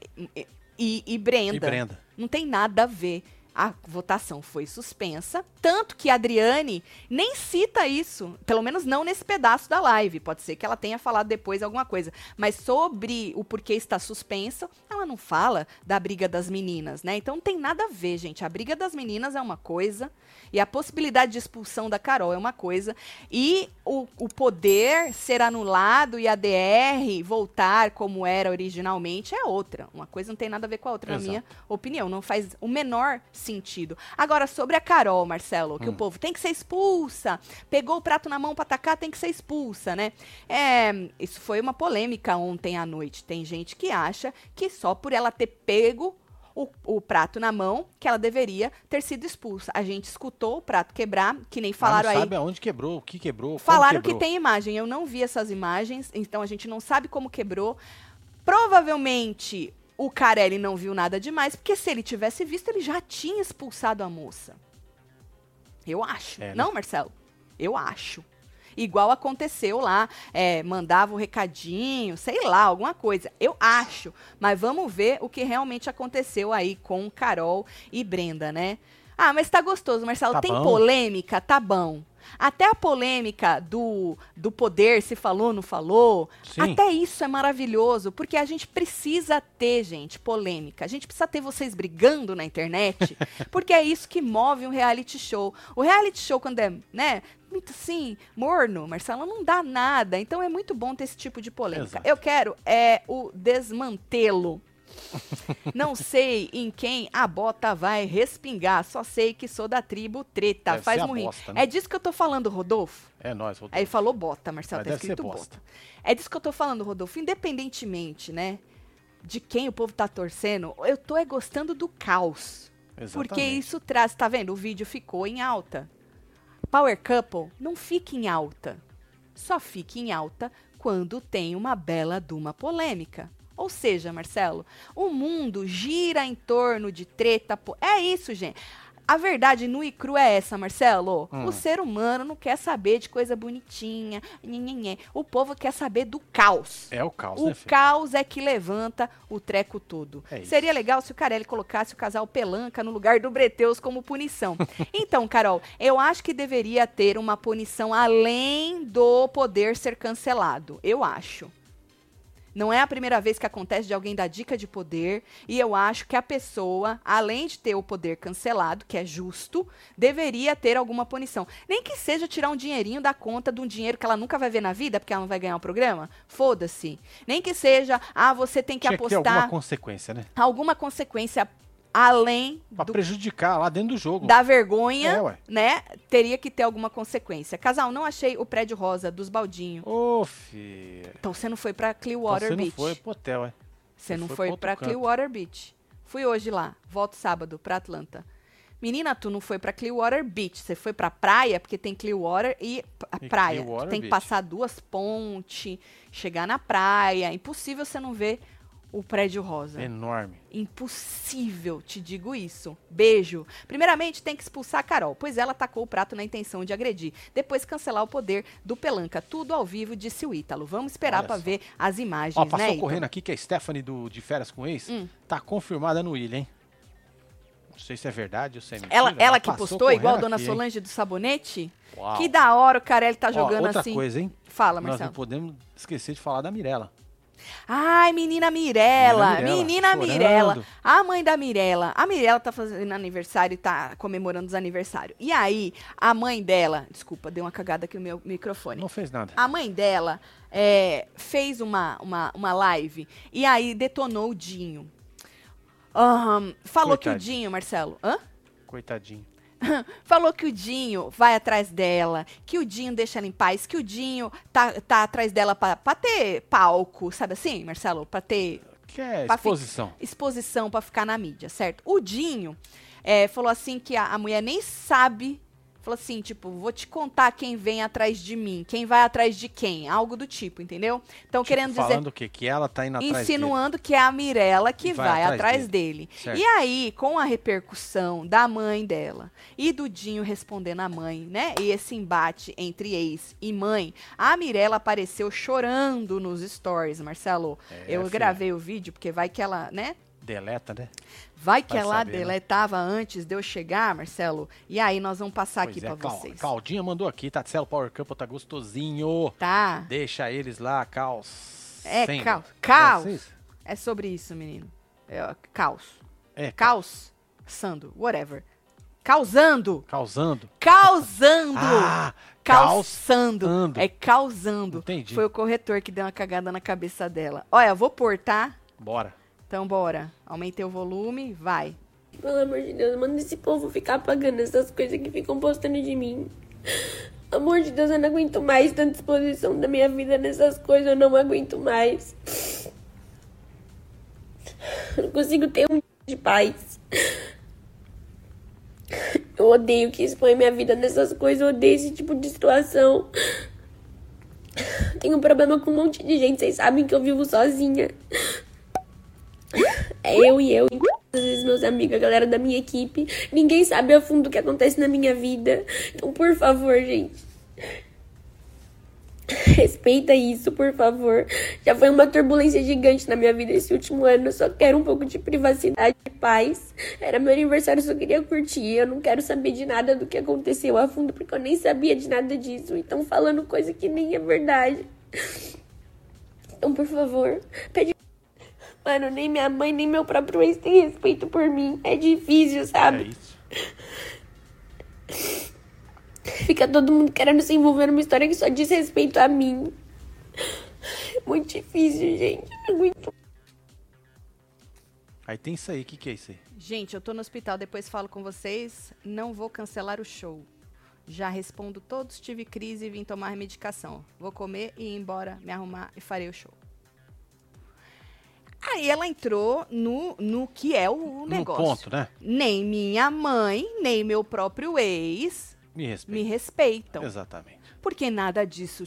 e, e Brenda. E Brenda. Não tem nada a ver a votação foi suspensa, tanto que a Adriane nem cita isso, pelo menos não nesse pedaço da live. Pode ser que ela tenha falado depois alguma coisa, mas sobre o porquê está suspenso, ela não fala da briga das meninas, né? Então não tem nada a ver, gente. A briga das meninas é uma coisa e a possibilidade de expulsão da Carol é uma coisa e o, o poder ser anulado e a DR voltar como era originalmente é outra. Uma coisa não tem nada a ver com a outra, Exato. na minha opinião. Não faz o menor sentido. Agora, sobre a Carol, Marcelo, que hum. o povo tem que ser expulsa, pegou o prato na mão para atacar, tem que ser expulsa, né? É, isso foi uma polêmica ontem à noite. Tem gente que acha que só por ela ter pego o, o, prato na mão, que ela deveria ter sido expulsa. A gente escutou o prato quebrar, que nem falaram Mas não aí. sabe aonde quebrou, o que quebrou. Falaram quebrou. que tem imagem. Eu não vi essas imagens, então a gente não sabe como quebrou. Provavelmente o Carelli não viu nada demais, porque se ele tivesse visto, ele já tinha expulsado a moça. Eu acho. É, né? Não, Marcelo? Eu acho. Igual aconteceu lá, é, mandava o um recadinho, sei lá, alguma coisa. Eu acho. Mas vamos ver o que realmente aconteceu aí com Carol e Brenda, né? Ah, mas tá gostoso, Marcelo. Tá Tem bom. polêmica? Tá bom. Até a polêmica do, do poder, se falou, não falou. Sim. Até isso é maravilhoso, porque a gente precisa ter, gente, polêmica. A gente precisa ter vocês brigando na internet, <laughs> porque é isso que move um reality show. O reality show, quando é, né, muito assim, morno, Marcelo, não dá nada. Então é muito bom ter esse tipo de polêmica. Exato. Eu quero é o desmantelo <laughs> não sei em quem a bota vai respingar, só sei que sou da tribo treta. Deve Faz morrer. Né? É disso que eu tô falando, Rodolfo? É nós, Rodolfo. Aí falou bota, Marcelo, Mas tá escrito bota. É disso que eu tô falando, Rodolfo. Independentemente, né, de quem o povo tá torcendo, eu tô é gostando do caos. Exatamente. Porque isso traz, tá vendo? O vídeo ficou em alta. Power Couple não fica em alta. Só fica em alta quando tem uma bela duma polêmica. Ou seja, Marcelo, o mundo gira em torno de treta. Po... É isso, gente. A verdade nu e cru é essa, Marcelo. Hum. O ser humano não quer saber de coisa bonitinha. Nhenhenhen. O povo quer saber do caos. É o caos, O né, caos é que levanta o treco todo. É Seria legal se o Carelli colocasse o casal Pelanca no lugar do Breteus como punição. <laughs> então, Carol, eu acho que deveria ter uma punição além do poder ser cancelado. Eu acho. Não é a primeira vez que acontece de alguém dar dica de poder, e eu acho que a pessoa, além de ter o poder cancelado, que é justo, deveria ter alguma punição. Nem que seja tirar um dinheirinho da conta de um dinheiro que ela nunca vai ver na vida, porque ela não vai ganhar o programa. Foda-se. Nem que seja, ah, você tem que Tinha apostar. Que ter alguma consequência, né? Alguma consequência além pra do, prejudicar lá dentro do jogo. Da vergonha, é, né? Teria que ter alguma consequência. Casal, não achei o prédio rosa dos baldinhos. Ô, oh, filho. Então você não foi pra Clearwater então, Beach. Você não foi pro hotel, é. Você não foi, foi pra Clearwater Beach. Fui hoje lá. Volto sábado pra Atlanta. Menina, tu não foi pra Clearwater Beach. Você foi pra praia, porque tem Clearwater e a e praia. Clearwater tem que passar duas pontes, chegar na praia. Impossível você não ver o prédio rosa. Enorme. Impossível, te digo isso. Beijo. Primeiramente, tem que expulsar a Carol, pois ela atacou o prato na intenção de agredir. Depois, cancelar o poder do Pelanca. Tudo ao vivo, disse o Ítalo. Vamos esperar para ver as imagens, Ó, passou né, correndo aqui que a Stephanie do, de Férias com Ex hum. tá confirmada no Ilha, hein? sei se é verdade ou se é mentira. Ela, ela, ela que postou, igual a Dona aqui, Solange hein? do Sabonete? Uau. Que da hora o Carelli tá jogando Ó, outra assim. outra coisa, hein? Fala, Marcelo. Nós não podemos esquecer de falar da Mirella. Ai, menina Mirella, menina Mirella, a mãe da Mirella. A Mirella tá fazendo aniversário e tá comemorando os aniversários. E aí, a mãe dela, desculpa, deu uma cagada aqui no meu microfone. Não fez nada. A mãe dela é, fez uma, uma, uma live e aí detonou o Dinho. Um, falou Coitadinho. que o Dinho, Marcelo. Hã? Coitadinho. <laughs> falou que o Dinho vai atrás dela, que o Dinho deixa ela em paz, que o Dinho tá, tá atrás dela pra, pra ter palco, sabe assim, Marcelo? Pra ter. Que é exposição. Exposição pra ficar na mídia, certo? O Dinho é, falou assim que a, a mulher nem sabe Falou assim, tipo, vou te contar quem vem atrás de mim, quem vai atrás de quem, algo do tipo, entendeu? Então, tipo, querendo dizer... Falando o quê? Que ela tá indo atrás Insinuando dele. que é a Mirella que vai, vai, atrás, atrás dele. dele. E aí, com a repercussão da mãe dela e do Dinho respondendo a mãe, né? E esse embate entre ex e mãe, a Mirella apareceu chorando nos stories, Marcelo. É, Eu filho. gravei o vídeo, porque vai que ela, né? Deleta, né? Vai que ela saber, né? deletava né? antes de eu chegar, Marcelo. E aí nós vamos passar pois aqui é, para vocês. Claudinha mandou aqui, Tatselo Power Cup tá gostosinho. Tá. Deixa eles lá, caos. É, caos. Caos. É sobre isso, menino. É, caos. É. Caos. Sando, whatever. Causando. Causando. Causando. Ah, Calçando. É causando. Entendi. Foi o corretor que deu uma cagada na cabeça dela. Olha, vou pôr, tá? Bora. Então, bora. Aumentei o volume, vai. Pelo amor de Deus, manda esse povo ficar apagando essas coisas que ficam postando de mim. Amor de Deus, eu não aguento mais tanta exposição da minha vida nessas coisas, eu não aguento mais. Eu não consigo ter um de paz. Eu odeio que expõe minha vida nessas coisas, eu odeio esse tipo de situação. Tenho um problema com um monte de gente, vocês sabem que eu vivo sozinha. Eu e eu, às vezes meus amigos, a galera da minha equipe. Ninguém sabe a fundo o que acontece na minha vida. Então, por favor, gente. Respeita isso, por favor. Já foi uma turbulência gigante na minha vida esse último ano. Eu só quero um pouco de privacidade e paz. Era meu aniversário, só queria curtir. Eu não quero saber de nada do que aconteceu a fundo, porque eu nem sabia de nada disso. Então, falando coisa que nem é verdade. Então, por favor, pede Mano, nem minha mãe, nem meu próprio ex tem respeito por mim. É difícil, sabe? É isso. <laughs> Fica todo mundo querendo se envolver numa história que só diz respeito a mim. É muito difícil, gente. É muito. Aí tem isso aí, o que, que é isso aí? Gente, eu tô no hospital, depois falo com vocês. Não vou cancelar o show. Já respondo todos, tive crise e vim tomar medicação. Vou comer e ir embora, me arrumar e farei o show. Aí ela entrou no, no que é o negócio. No ponto, né? Nem minha mãe, nem meu próprio ex me respeitam. Me respeitam. Exatamente. Porque nada disso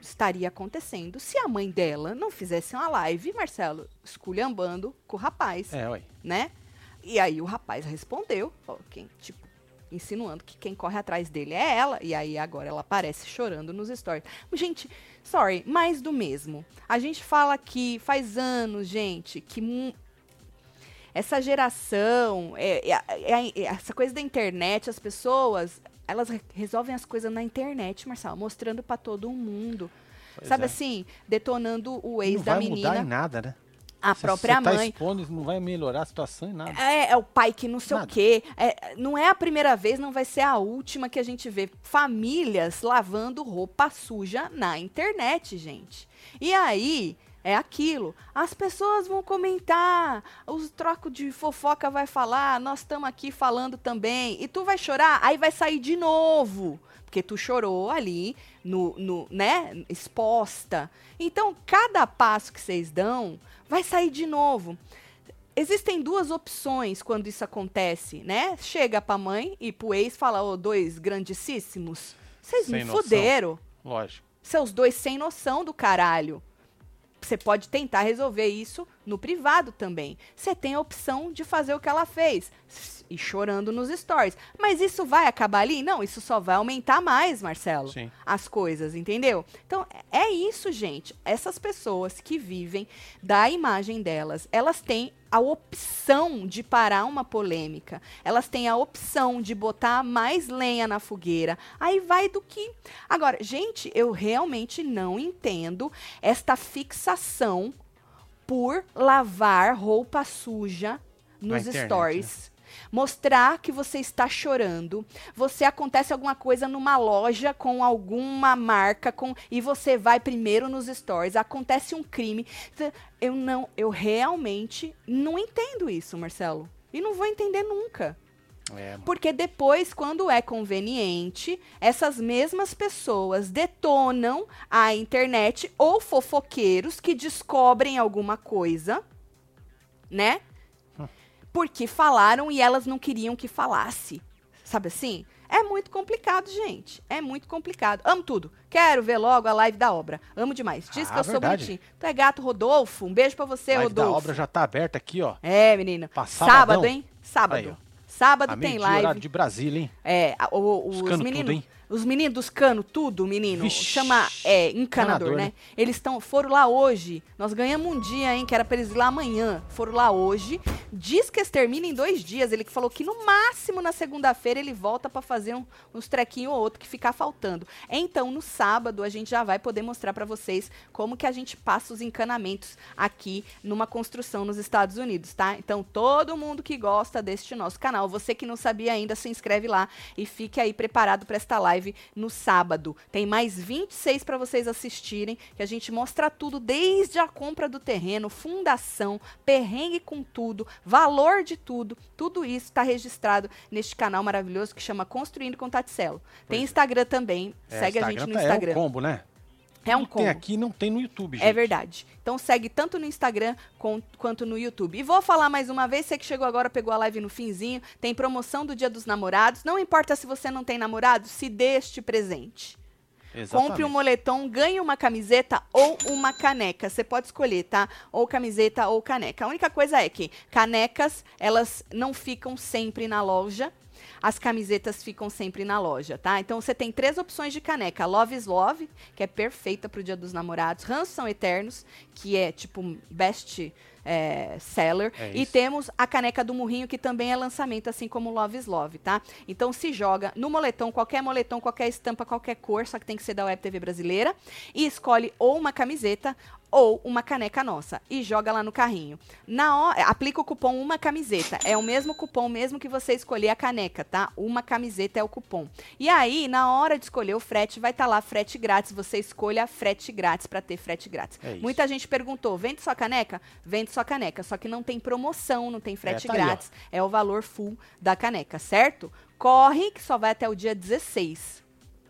estaria acontecendo se a mãe dela não fizesse uma live, Marcelo, esculhambando com o rapaz. É, ué. Né? E aí o rapaz respondeu, ó, quem, tipo, insinuando que quem corre atrás dele é ela, e aí agora ela aparece chorando nos stories. Gente, sorry, mais do mesmo. A gente fala que faz anos, gente, que essa geração, é, é, é, essa coisa da internet, as pessoas, elas resolvem as coisas na internet, Marcelo, mostrando para todo mundo. Pois Sabe é. assim, detonando o ex não da menina. Não vai mudar em nada, né? A própria tá mãe. Expondo, não vai melhorar a situação em nada. É, é o pai que não sei nada. o quê. É, não é a primeira vez, não vai ser a última que a gente vê famílias lavando roupa suja na internet, gente. E aí, é aquilo. As pessoas vão comentar, os trocos de fofoca vai falar, nós estamos aqui falando também. E tu vai chorar, aí vai sair de novo. Porque tu chorou ali, no, no, né, exposta. Então, cada passo que vocês dão, vai sair de novo. Existem duas opções quando isso acontece, né? Chega pra mãe e pro ex fala, ô, oh, dois grandíssimos, vocês me noção. fuderam. Lógico. Seus dois sem noção do caralho. Você pode tentar resolver isso no privado também. Você tem a opção de fazer o que ela fez e chorando nos stories. Mas isso vai acabar ali? Não, isso só vai aumentar mais, Marcelo. Sim. As coisas, entendeu? Então, é isso, gente. Essas pessoas que vivem da imagem delas, elas têm a opção de parar uma polêmica, elas têm a opção de botar mais lenha na fogueira. Aí vai do que. Agora, gente, eu realmente não entendo esta fixação por lavar roupa suja nos internet, stories. Né? Mostrar que você está chorando. Você acontece alguma coisa numa loja com alguma marca com e você vai primeiro nos stories. Acontece um crime. Eu não, eu realmente não entendo isso, Marcelo. E não vou entender nunca. É. Porque depois, quando é conveniente, essas mesmas pessoas detonam a internet ou fofoqueiros que descobrem alguma coisa, né? Porque falaram e elas não queriam que falasse. Sabe assim? É muito complicado, gente. É muito complicado. Amo tudo. Quero ver logo a live da obra. Amo demais. Diz ah, que eu verdade. sou bonitinho. Tu é gato, Rodolfo. Um beijo para você, live Rodolfo. A obra já tá aberta aqui, ó. É, menina. Sábado, hein? Sábado. Aí, Sábado a tem live. de Brasília, hein? É, o, o, os, os meninos. Os meninos dos canos, tudo, menino. Vixe, Chama, é, encanador, né? né? Eles estão, foram lá hoje. Nós ganhamos um dia, hein, que era pra eles ir lá amanhã. Foram lá hoje. Diz que eles terminam em dois dias. Ele falou que no máximo na segunda-feira ele volta para fazer um, uns trequinhos ou outro que ficar faltando. Então, no sábado, a gente já vai poder mostrar para vocês como que a gente passa os encanamentos aqui numa construção nos Estados Unidos, tá? Então, todo mundo que gosta deste nosso canal, você que não sabia ainda, se inscreve lá e fique aí preparado para esta live live no sábado. Tem mais 26 para vocês assistirem, que a gente mostra tudo, desde a compra do terreno, fundação, perrengue com tudo, valor de tudo. Tudo isso está registrado neste canal maravilhoso que chama Construindo com Taticelo. Tem é. Instagram também, é, segue Instagram a gente no Instagram. Tá, é um combo, né? É um combo. Tem aqui não tem no YouTube, é gente. É verdade. Então segue tanto no Instagram com, quanto no YouTube. E vou falar mais uma vez, você que chegou agora, pegou a live no finzinho, tem promoção do Dia dos Namorados. Não importa se você não tem namorado, se dê este presente. Exatamente. Compre um moletom, ganhe uma camiseta ou uma caneca. Você pode escolher, tá? Ou camiseta ou caneca. A única coisa é que canecas, elas não ficam sempre na loja as camisetas ficam sempre na loja, tá? Então você tem três opções de caneca: Love is Love, que é perfeita pro Dia dos Namorados, Ranços são Eternos, que é tipo best é, seller. É e temos a caneca do Murrinho, que também é lançamento, assim como Love is Love, tá? Então se joga no moletom, qualquer moletom, qualquer estampa, qualquer cor, só que tem que ser da Web TV brasileira, e escolhe ou uma camiseta ou uma caneca nossa e joga lá no carrinho. Na hora, aplica o cupom uma camiseta. É o mesmo cupom mesmo que você escolher a caneca, tá? Uma camiseta é o cupom. E aí, na hora de escolher o frete, vai estar tá lá frete grátis. Você escolha frete grátis para ter frete grátis. É Muita gente perguntou: "Vende sua caneca?" Vende sua caneca, só que não tem promoção, não tem frete é, tá grátis. Aí, é o valor full da caneca, certo? Corre que só vai até o dia 16.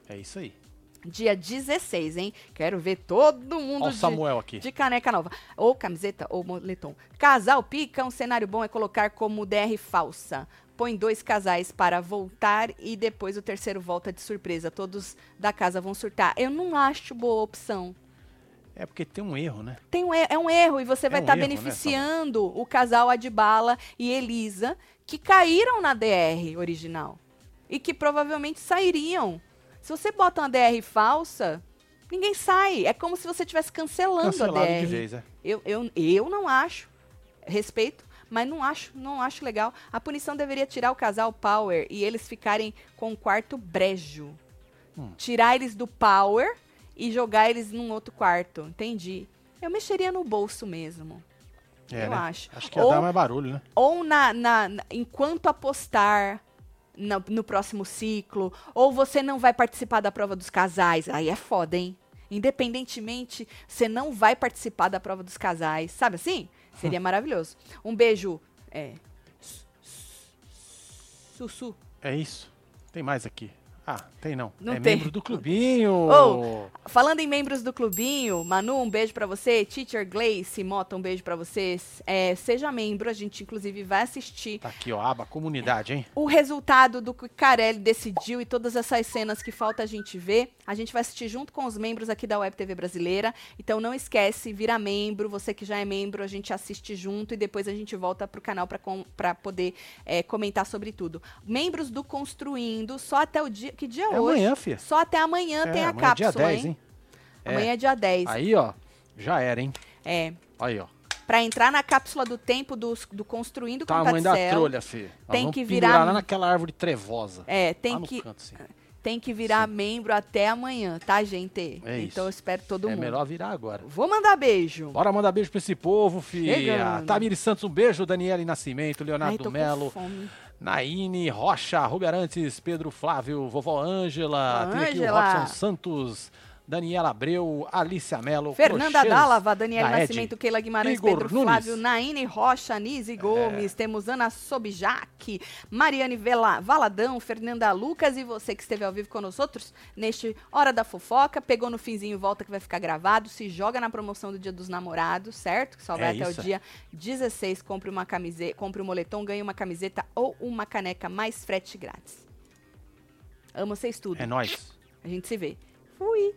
É isso aí dia 16, hein? Quero ver todo mundo de, Samuel aqui. de caneca nova. Ou camiseta ou moletom. Casal pica, um cenário bom é colocar como DR falsa. Põe dois casais para voltar e depois o terceiro volta de surpresa. Todos da casa vão surtar. Eu não acho boa opção. É porque tem um erro, né? Tem um é um erro e você é vai estar um tá beneficiando né, o casal Adbala e Elisa que caíram na DR original e que provavelmente sairiam se você bota uma DR falsa, ninguém sai. É como se você estivesse cancelando Cancelado a DR. De vez, é. eu, eu, eu não acho. Respeito, mas não acho, não acho legal. A punição deveria tirar o casal Power e eles ficarem com o quarto brejo. Hum. Tirar eles do Power e jogar eles num outro quarto. Entendi. Eu mexeria no bolso mesmo. É, eu né? acho. Acho que ia ou, dar mais barulho, né? Ou na, na, na enquanto apostar no, no próximo ciclo, ou você não vai participar da prova dos casais. Aí é foda, hein? Independentemente, você não vai participar da prova dos casais. Sabe assim? Seria <laughs> maravilhoso. Um beijo. É. Sussu. É isso. Tem mais aqui. Ah, tem não. não é tem. membro do clubinho. Oh, falando em membros do clubinho, Manu, um beijo para você. Teacher Gleice, Mota, um beijo para vocês. É, seja membro, a gente inclusive vai assistir. Tá aqui, ó, aba comunidade, hein? O resultado do que Carelli decidiu e todas essas cenas que falta a gente ver, a gente vai assistir junto com os membros aqui da Web TV Brasileira. Então não esquece, vira membro. Você que já é membro, a gente assiste junto e depois a gente volta pro canal para poder é, comentar sobre tudo. Membros do Construindo, só até o dia que dia é, é hoje? amanhã, filha. Só até amanhã é, tem a amanhã cápsula, é dia 10, hein? hein? Amanhã é dia 10. Aí, ó, já era, hein? É. Aí, ó. Para entrar na cápsula do tempo do, do construindo com Tamanho da trolha, Fê. Tem que virar lá naquela árvore trevosa. É, tem que canto, assim. tem que virar Sim. membro até amanhã, tá, gente? É então eu espero todo é mundo. É melhor virar agora. Vou mandar beijo. Bora mandar beijo pra esse povo, filha. Tamiri Santos, um beijo. Daniele Nascimento, Leonardo Ai, Melo. Naine Rocha, Ruberantes, Pedro Flávio, Vovó Ângela, Ângela. Robson Santos, Daniela Abreu, Alicia Mello, Fernanda Dálava, Daniela Nascimento, Ed, Keila Guimarães, Igor Pedro Nunes. Flávio, Naine Rocha, Nise é. Gomes, temos Ana Sobjac, Mariane Vela, Valadão, Fernanda Lucas e você que esteve ao vivo com nós outros neste Hora da Fofoca, pegou no finzinho, volta que vai ficar gravado, se joga na promoção do Dia dos Namorados, certo? Que só vai é até isso. o dia 16, compre uma camiseta, compre um moletom, ganhe uma camiseta ou uma caneca mais frete grátis. Amo vocês tudo. É nóis. A gente se vê. Fui.